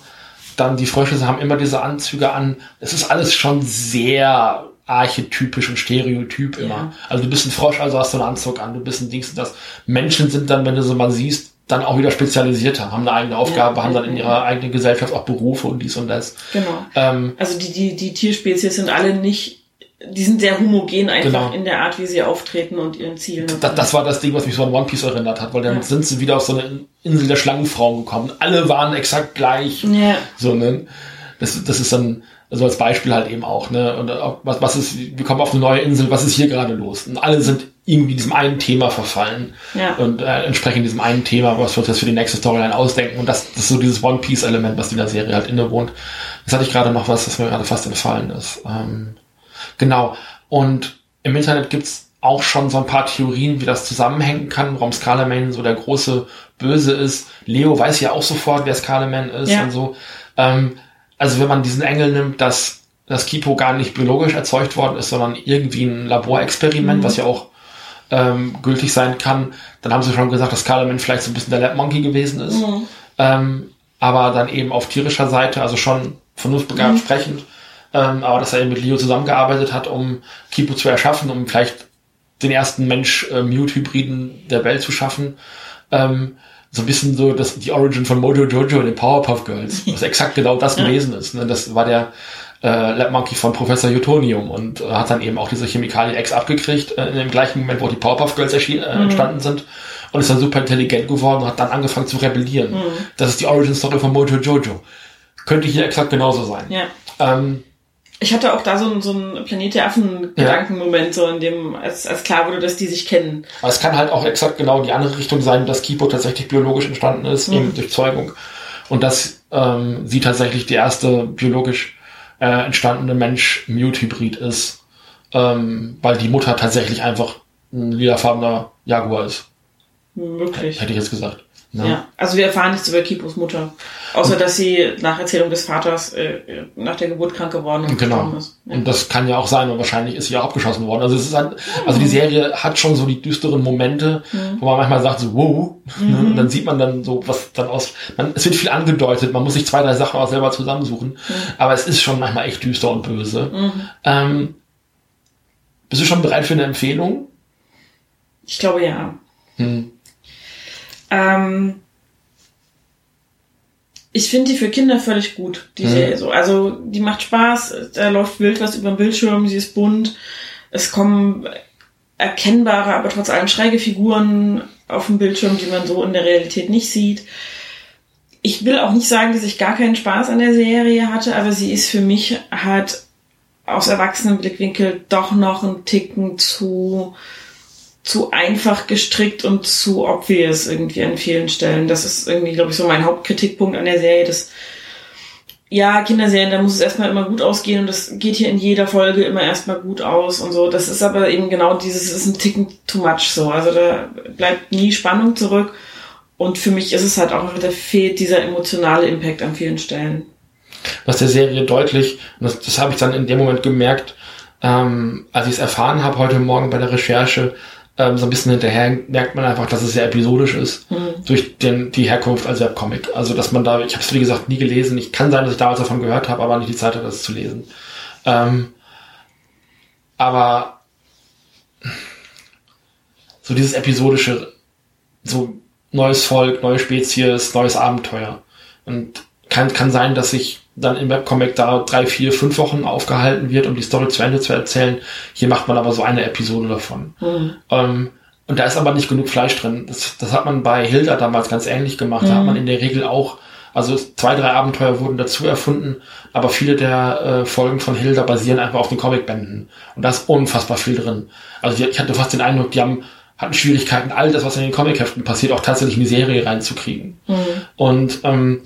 Speaker 2: Dann die Frösche haben immer diese Anzüge an. Es ist alles schon sehr archetypisch und stereotyp immer. Ja. Also du bist ein Frosch, also hast du einen Anzug an. Du bist ein Dings und das. Menschen sind dann, wenn du so mal siehst, dann auch wieder spezialisierter, haben eine eigene Aufgabe, ja, haben dann in ihrer eigenen Gesellschaft auch Berufe und dies und das.
Speaker 3: Genau. Ähm, also die, die, die Tierspezies sind alle nicht, die sind sehr homogen einfach genau. in der Art, wie sie auftreten und ihren Zielen.
Speaker 2: Das, das war das Ding, was mich so an One Piece erinnert hat, weil dann ja. sind sie wieder auf so eine Insel der Schlangenfrauen gekommen. Alle waren exakt gleich. Ja. So, ne? Das, das ist dann, Also als Beispiel halt eben auch, ne? Und was, was ist, wir kommen auf eine neue Insel, was ist hier gerade los? Und alle sind irgendwie diesem einen Thema verfallen
Speaker 3: Ja.
Speaker 2: und äh, entsprechend diesem einen Thema, was wir uns jetzt für die nächste Storyline ausdenken. Und das, das ist so dieses One-Piece-Element, was in der Serie halt innewohnt. Jetzt hatte ich gerade noch was, was mir gerade fast entfallen ist. Ähm, genau. Und im Internet gibt's auch schon so ein paar Theorien, wie das zusammenhängen kann, warum Scarleman so der große Böse ist. Leo weiß ja auch sofort, wer Scarleman ist
Speaker 3: Ja.
Speaker 2: und so. Ähm, also wenn man diesen Engel nimmt, dass das Kipo gar nicht biologisch erzeugt worden ist, sondern irgendwie ein Laborexperiment, was ja auch ähm, gültig sein kann, dann haben sie schon gesagt, dass Scarleman vielleicht so ein bisschen der Lab Monkey gewesen ist. Ähm, aber dann eben auf tierischer Seite, also schon vernunftbegabt sprechend, ähm, aber dass er eben mit Leo zusammengearbeitet hat, um Kipo zu erschaffen, um vielleicht den ersten Mensch-Mute-Hybriden der Welt zu schaffen. Ähm, so ein bisschen so das, die Origin von Mojo Jojo und den Powerpuff Girls, was exakt genau das gewesen ist. Ne? Das war der äh, Lab Monkey von Professor Utonium und äh, hat dann eben auch diese Chemikalie X abgekriegt, äh, in dem gleichen Moment, wo die Powerpuff Girls erschien, äh, entstanden sind und ist dann super intelligent geworden und hat dann angefangen zu rebellieren. Das ist die Origin Story von Mojo Jojo. Könnte hier exakt genauso sein.
Speaker 3: Ja.
Speaker 2: Ähm,
Speaker 3: Ich hatte auch da so, ein- so einen Planet der Affen-Gedankenmoment, so in dem, als, als klar wurde, dass die sich kennen.
Speaker 2: Aber es kann halt auch exakt genau in die andere Richtung sein, dass Kipo tatsächlich biologisch entstanden ist, eben durch Zeugung. Und dass ähm, sie tatsächlich die erste biologisch äh, entstandene Mensch-Mute-Hybrid ist. Ähm, weil die Mutter tatsächlich einfach ein lilafarbener Jaguar ist,
Speaker 3: Möglich.
Speaker 2: hätte ich jetzt gesagt. Ne?
Speaker 3: Ja. Also wir erfahren nichts über Kipos Mutter. Außer, dass sie nach Erzählung des Vaters äh, nach der Geburt krank geworden und
Speaker 2: Genau.
Speaker 3: gestorben ist. Ja.
Speaker 2: Und das kann ja auch sein und wahrscheinlich ist sie auch abgeschossen worden. Also es ist halt, also die Serie hat schon so die düsteren Momente, wo man manchmal sagt so, wow, ne? und dann sieht man dann so, was dann aus, man, es wird viel angedeutet, man muss sich zwei, drei Sachen auch selber zusammensuchen, aber es ist schon manchmal echt düster und böse. Ähm, bist du schon bereit für eine Empfehlung?
Speaker 3: Ich glaube ja.
Speaker 2: Hm.
Speaker 3: Ähm, ich finde die für Kinder völlig gut, die
Speaker 2: Mhm.
Speaker 3: Serie so. Also die macht Spaß, da läuft wild was über den Bildschirm, sie ist bunt, es kommen erkennbare, aber trotz allem schräge Figuren auf dem Bildschirm, die man so in der Realität nicht sieht. Ich will auch nicht sagen, dass ich gar keinen Spaß an der Serie hatte, aber sie ist für mich halt aus Erwachsenenblickwinkel doch noch ein Ticken zu zu einfach gestrickt und zu obvious irgendwie an vielen Stellen. Das ist irgendwie, glaube ich, so mein Hauptkritikpunkt an der Serie. Das, ja, Kinderserien, da muss es erstmal immer gut ausgehen und das geht hier in jeder Folge immer erstmal gut aus und so. Das ist aber eben genau dieses, es ist ein Ticken too much so. Also da bleibt nie Spannung zurück. Und für mich ist es halt auch, da fehlt dieser emotionale Impact an vielen Stellen.
Speaker 2: was der Serie deutlich, das, das habe ich dann in dem Moment gemerkt, ähm, als ich es erfahren habe heute Morgen bei der Recherche, ähm, so ein bisschen hinterher merkt man einfach, dass es sehr episodisch ist durch den, die Herkunft als Webcomic. Also dass man da, ich habe es wie gesagt nie gelesen, ich kann sein, dass ich damals davon gehört habe, aber nicht die Zeit hatte, das zu lesen. Ähm, aber so dieses episodische, so neues Volk, neue Spezies, neues Abenteuer. Und kann, kann sein, dass sich dann im Webcomic da drei, vier, fünf Wochen aufgehalten wird, um die Story zu Ende zu erzählen. Hier macht man aber so eine Episode davon. Ähm, und da ist aber nicht genug Fleisch drin. Das, das hat man bei Hilda damals ganz ähnlich gemacht. Da hat man in der Regel auch, also zwei, drei Abenteuer wurden dazu erfunden, aber viele der äh, Folgen von Hilda basieren einfach auf den Comicbänden. Und da ist unfassbar viel drin. Also die, ich hatte fast den Eindruck, die haben hatten Schwierigkeiten, all das, was in den Comicheften passiert, auch tatsächlich in die Serie reinzukriegen. Und ähm,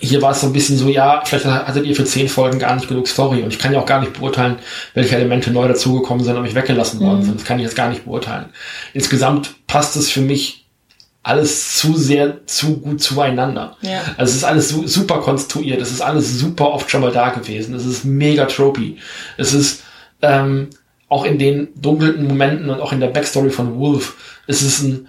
Speaker 2: hier war es so ein bisschen so, ja, vielleicht hattet ihr für zehn Folgen gar nicht genug Story und ich kann ja auch gar nicht beurteilen, welche Elemente neu dazugekommen sind und mich weggelassen worden sind. Das kann ich jetzt gar nicht beurteilen. Insgesamt passt es für mich alles zu sehr, zu gut zueinander.
Speaker 3: Ja.
Speaker 2: Also es ist alles su super konstruiert, es ist alles super oft schon mal da gewesen, es ist mega tropey. Es ist ähm, auch in den dunkelnden Momenten und auch in der Backstory von Wolf, es ist ein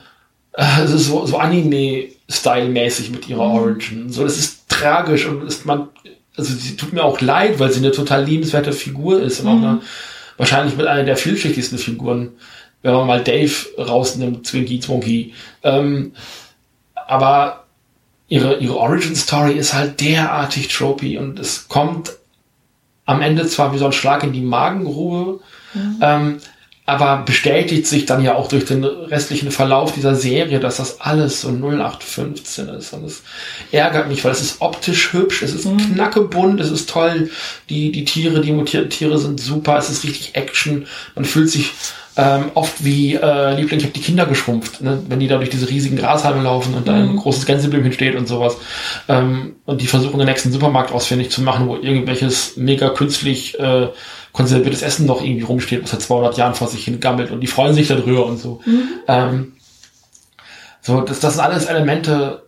Speaker 2: äh, es ist so, so Anime-Style-mäßig mit ihrer Origin. So, das ist tragisch und ist man, also sie tut mir auch leid, weil sie eine total liebenswerte Figur ist und auch eine, wahrscheinlich mit einer der vielschichtigsten Figuren, wenn man mal Dave rausnimmt, Twinkie Twonky. Ähm, aber ihre, ihre Origin-Story ist halt derartig tropey und es kommt am Ende zwar wie so ein Schlag in die Magengrube, ähm, aber bestätigt sich dann ja auch durch den restlichen Verlauf dieser Serie, dass das alles so 0815 ist. Und es ärgert mich, weil es ist optisch hübsch, es ist mhm. knackebunt, es ist toll. Die, die Tiere, die mutierten Tiere sind super, es ist richtig Action. Man fühlt sich ähm, oft wie äh, Liebling, ich habe die Kinder geschrumpft, ne? wenn die da durch diese riesigen Grashalme laufen und da ein mhm. großes Gänseblümchen steht und sowas. Ähm, und die versuchen den nächsten Supermarkt ausfindig zu machen, wo irgendwelches mega künstlich äh, konserviertes Essen noch irgendwie rumsteht, was seit 200 Jahren vor sich hin gammelt und die freuen sich darüber und so. Mhm. Ähm, so, das, das sind alles Elemente,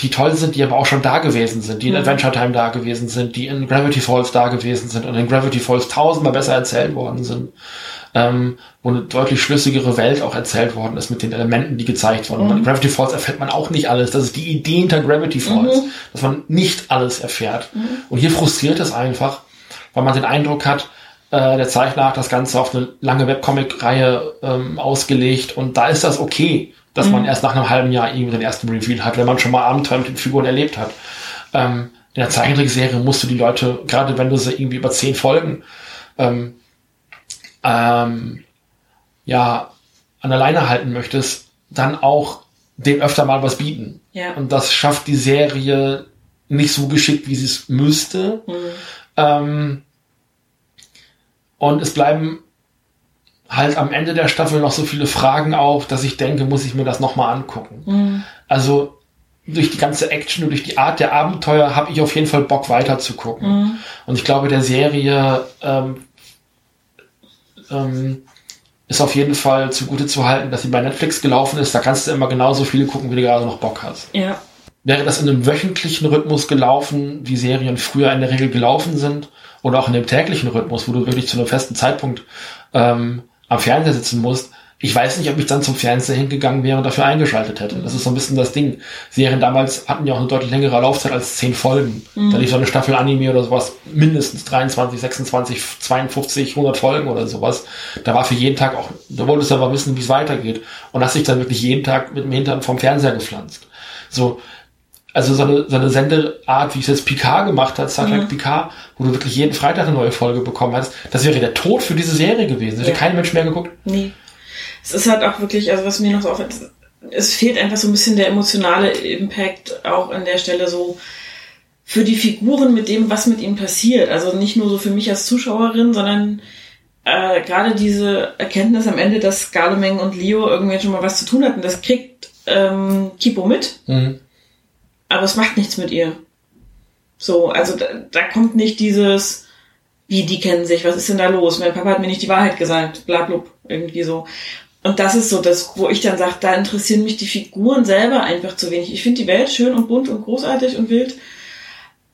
Speaker 2: die toll sind, die aber auch schon da gewesen sind, die in mhm. Adventure Time da gewesen sind, die in Gravity Falls da gewesen sind und in Gravity Falls tausendmal besser erzählt worden sind. Ähm, wo eine deutlich schlüssigere Welt auch erzählt worden ist mit den Elementen, die gezeigt wurden. Mhm. In Gravity Falls erfährt man auch nicht alles. Das ist die Idee hinter Gravity Falls, mhm. dass man nicht alles erfährt. Mhm. Und hier frustriert es einfach, weil man den Eindruck hat, äh, der Zeichner hat das Ganze auf eine lange Webcomic-Reihe ähm, ausgelegt und da ist das okay, dass mhm. man erst nach einem halben Jahr irgendwie den ersten Reveal hat, wenn man schon mal Abenteuer mit den Figuren erlebt hat. Ähm, in der Zeichentrickserie musst du die Leute, gerade wenn du sie irgendwie über zehn Folgen ähm, ähm, ja an der Leine halten möchtest, dann auch dem öfter mal was bieten. Ja. Und das schafft die Serie nicht so geschickt, wie sie es müsste. Mhm. Ähm, und es bleiben halt am Ende der Staffel noch so viele Fragen auf, dass ich denke, muss ich mir das nochmal angucken. Mhm. Also durch die ganze Action und durch die Art der Abenteuer habe ich auf jeden Fall Bock weiter zu gucken. Mhm. Und ich glaube, der Serie ähm, ähm, ist auf jeden Fall zugute zu halten, dass sie bei Netflix gelaufen ist. Da kannst du immer genauso viele gucken, wie du gerade noch Bock hast. Ja. Wäre das in einem wöchentlichen Rhythmus gelaufen, wie Serien früher in der Regel gelaufen sind, oder auch in dem täglichen Rhythmus, wo du wirklich zu einem festen Zeitpunkt ähm, am Fernseher sitzen musst, ich weiß nicht, ob ich dann zum Fernseher hingegangen wäre und dafür eingeschaltet hätte. Das ist so ein bisschen das Ding. Serien damals hatten ja auch eine deutlich längere Laufzeit als zehn Folgen. Mhm. Da lief so eine Staffel Anime oder sowas mindestens 23, 26, 52, 100 Folgen oder sowas. Da war für jeden Tag auch, da wolltest du aber wissen, wie es weitergeht. Und hast dich dann wirklich jeden Tag mit dem Hintern vom Fernseher gepflanzt. So, also so eine, so eine Sendeart, wie es jetzt Picard gemacht hat, Star Trek mhm. Picard, wo du wirklich jeden Freitag eine neue Folge bekommen hast, das wäre der Tod für diese Serie gewesen. Hätte ja. kein Mensch mehr geguckt.
Speaker 3: Nee. Es ist halt auch wirklich, also was mir noch so auffällt, es fehlt einfach so ein bisschen der emotionale Impact auch an der Stelle so für die Figuren mit dem, was mit ihnen passiert. Also nicht nur so für mich als Zuschauerin, sondern äh, gerade diese Erkenntnis am Ende, dass Scarlemeng und Leo irgendwie schon mal was zu tun hatten, das kriegt ähm, Kipo mit. Mhm aber es macht nichts mit ihr. So, also da, da kommt nicht dieses, wie die kennen sich, was ist denn da los? Mein Papa hat mir nicht die Wahrheit gesagt, bla blub, irgendwie so. Und das ist so das, wo ich dann sage, da interessieren mich die Figuren selber einfach zu wenig. Ich finde die Welt schön und bunt und großartig und wild,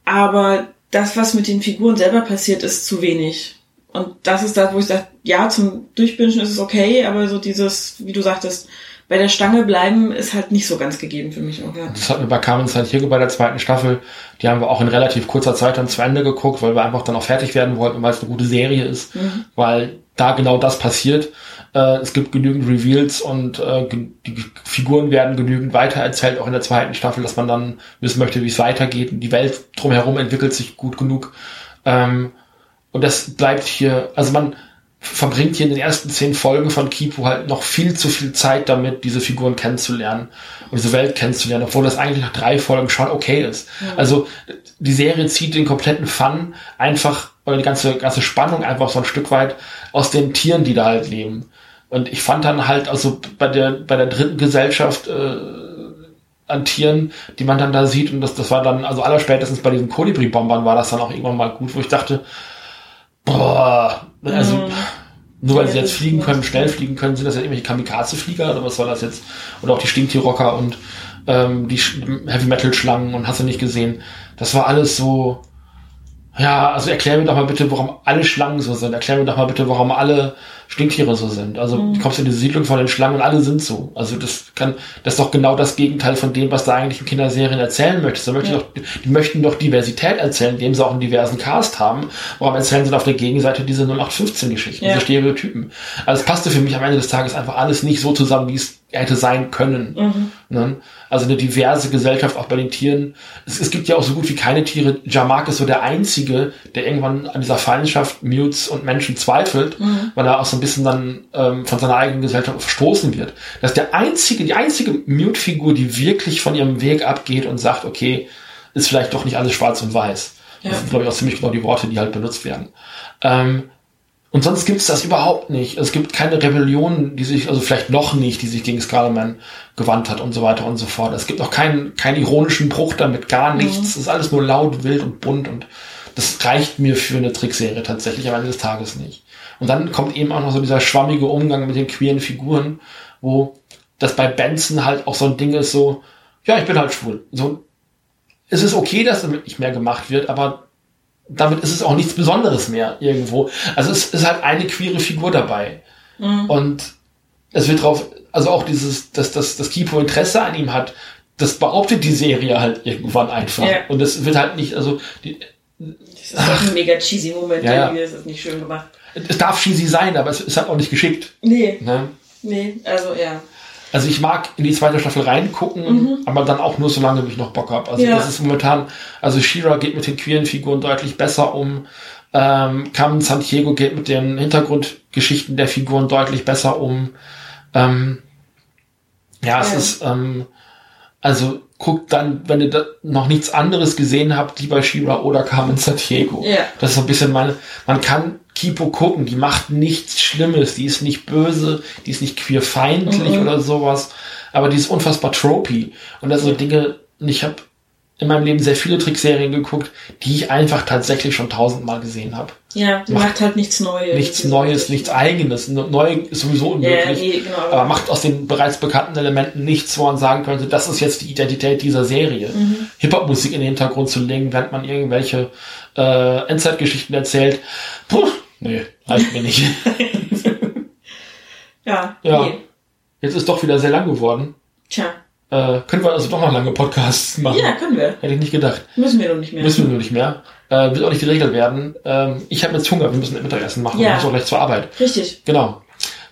Speaker 3: aber das, was mit den Figuren selber passiert, ist zu wenig. Und das ist das, wo ich sage, ja, zum Durchbingen ist es okay, aber so dieses, wie du sagtest, bei der Stange bleiben ist halt nicht so ganz gegeben für mich. Auch, ja.
Speaker 2: Das hatten wir bei Carmen San Diego bei der zweiten Staffel. Die haben wir auch in relativ kurzer Zeit dann zu Ende geguckt, weil wir einfach dann auch fertig werden wollten, weil es eine gute Serie ist, mhm. weil da genau das passiert. Äh, es gibt genügend Reveals und äh, die Figuren werden genügend weitererzählt, auch in der zweiten Staffel, dass man dann wissen möchte, wie es weitergeht. Und die Welt drumherum entwickelt sich gut genug. Ähm, und das bleibt hier, also man, verbringt hier in den ersten zehn Folgen von Kipo halt noch viel zu viel Zeit damit, diese Figuren kennenzulernen und diese Welt kennenzulernen, obwohl das eigentlich nach drei Folgen schon okay ist. Ja. Also die Serie zieht den kompletten Fun einfach, oder die ganze, ganze Spannung einfach so ein Stück weit aus den Tieren, die da halt leben. Und ich fand dann halt, also bei der, bei der dritten Gesellschaft, äh, an Tieren, die man dann da sieht, und das, das war dann, also allerspätestens bei diesen Kolibri-Bombern war das dann auch irgendwann mal gut, wo ich dachte, boah, also mhm. nur weil sie jetzt fliegen können, schnell fliegen können, sind das ja irgendwelche Kamikaze-Flieger oder was soll das jetzt? Oder auch die Stinktier-Rocker und ähm, die Heavy-Metal-Schlangen und hast du nicht gesehen. Das war alles so, ja, also erklär mir doch mal bitte, warum alle Schlangen so sind. Erklär mir doch mal bitte, warum alle Stinktiere so sind. Also mhm. du kommst in diese Siedlung von den Schlangen und alle sind so. Also das kann, das ist doch genau das Gegenteil von dem, was da eigentlich in Kinderserien erzählen möchtest. Da möchte ja. doch, die möchten doch Diversität erzählen, indem sie auch einen diversen Cast haben. Warum erzählen sie auf der Gegenseite diese 0815-Geschichten, ja. diese Stereotypen? Also es passte für mich am Ende des Tages einfach alles nicht so zusammen, wie es hätte sein können. Mhm. Ne? Also eine diverse Gesellschaft auch bei den Tieren. Es, es gibt ja auch so gut wie keine Tiere. Jamak ist so der Einzige, der irgendwann an dieser Feindschaft Mutes und Menschen zweifelt, mhm. weil er auch so ein bisschen dann ähm, von seiner eigenen Gesellschaft verstoßen wird. Das ist der einzige, die einzige Mute-Figur, die wirklich von ihrem Weg abgeht und sagt, okay, ist vielleicht doch nicht alles schwarz und weiß. Ja. Das sind, glaube ich, auch ziemlich genau die Worte, die halt benutzt werden. Ähm, und sonst gibt es das überhaupt nicht. Es gibt keine Rebellion, die sich, also vielleicht noch nicht, die sich gegen Scarleman gewandt hat und so weiter und so fort. Es gibt auch keinen, keinen ironischen Bruch damit, gar nichts. Mhm. Es ist alles nur laut, wild und bunt und das reicht mir für eine Trickserie tatsächlich am Ende des Tages nicht. Und dann kommt eben auch noch so dieser schwammige Umgang mit den queeren Figuren, wo das bei Benson halt auch so ein Ding ist, so, ja, ich bin halt schwul. So, es ist okay, dass damit nicht mehr gemacht wird, aber damit ist es auch nichts Besonderes mehr irgendwo. Also es ist halt eine queere Figur dabei. Mhm. Und es wird drauf, also auch dieses, dass das, das Kipo Interesse an ihm hat, das behauptet die Serie halt irgendwann einfach. Ja. Und es wird halt nicht, also die,
Speaker 3: das ist ach, ein mega cheesy Moment, ja, irgendwie, das ist nicht schön gemacht.
Speaker 2: Es darf cheesy sein, aber es ist halt auch nicht geschickt.
Speaker 3: Nee. Ne? Nee, also ja.
Speaker 2: Also ich mag in die zweite Staffel reingucken, mhm. aber dann auch nur, solange ich noch Bock habe. Also ja. das ist momentan, also Shira geht mit den queeren Figuren deutlich besser um. Ähm, Carmen Santiago geht mit den Hintergrundgeschichten der Figuren deutlich besser um. Ähm, ja, ja, es ist, ähm, also guckt dann, wenn ihr da noch nichts anderes gesehen habt, die bei Shira oder Carmen Santiago. Ja. Das ist so ein bisschen meine, man kann Kipo gucken, die macht nichts Schlimmes, die ist nicht böse, die ist nicht queerfeindlich mhm. oder sowas, aber die ist unfassbar tropy. Und das sind so Dinge, ich habe in meinem Leben sehr viele Trickserien geguckt, die ich einfach tatsächlich schon tausendmal gesehen habe.
Speaker 3: Ja, die macht, macht, halt nichts Neues.
Speaker 2: Nichts Neues, nichts Eigenes. Neu ist sowieso unmöglich. Ja, nee, genau. Aber macht aus den bereits bekannten Elementen nichts, wo man sagen könnte, das ist jetzt die Identität dieser Serie. Mhm. Hip-Hop-Musik in den Hintergrund zu legen, während man irgendwelche äh, Endzeitgeschichten erzählt. Puh, nee, reicht mir nicht.
Speaker 3: ja,
Speaker 2: ja. Nee. Jetzt ist doch wieder sehr lang geworden.
Speaker 3: Tja.
Speaker 2: Äh, können wir also doch noch lange Podcasts machen?
Speaker 3: Ja, können wir.
Speaker 2: Hätte ich nicht gedacht.
Speaker 3: Müssen wir noch nicht mehr.
Speaker 2: Müssen wir noch nicht mehr. Äh, wird auch nicht geregelt werden. Ähm, ich habe jetzt Hunger, wir müssen Mittagessen machen. Ja. Wir müssen auch gleich zur Arbeit.
Speaker 3: Richtig.
Speaker 2: Genau.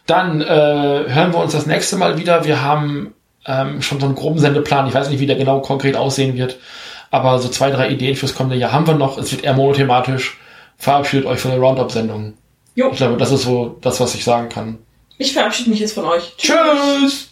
Speaker 2: Dann äh, hören wir uns das nächste Mal wieder. Wir haben ähm, schon so einen groben Sendeplan. Ich weiß nicht, wie der genau konkret aussehen wird. Aber so zwei, drei Ideen fürs kommende Jahr haben wir noch. Es wird eher monothematisch. Verabschiedet euch von der Roundup-Sendung. Jo. Ich glaube, das ist so das, was ich sagen kann.
Speaker 3: Ich verabschiede mich jetzt von euch.
Speaker 2: Tschüss. Tschüss.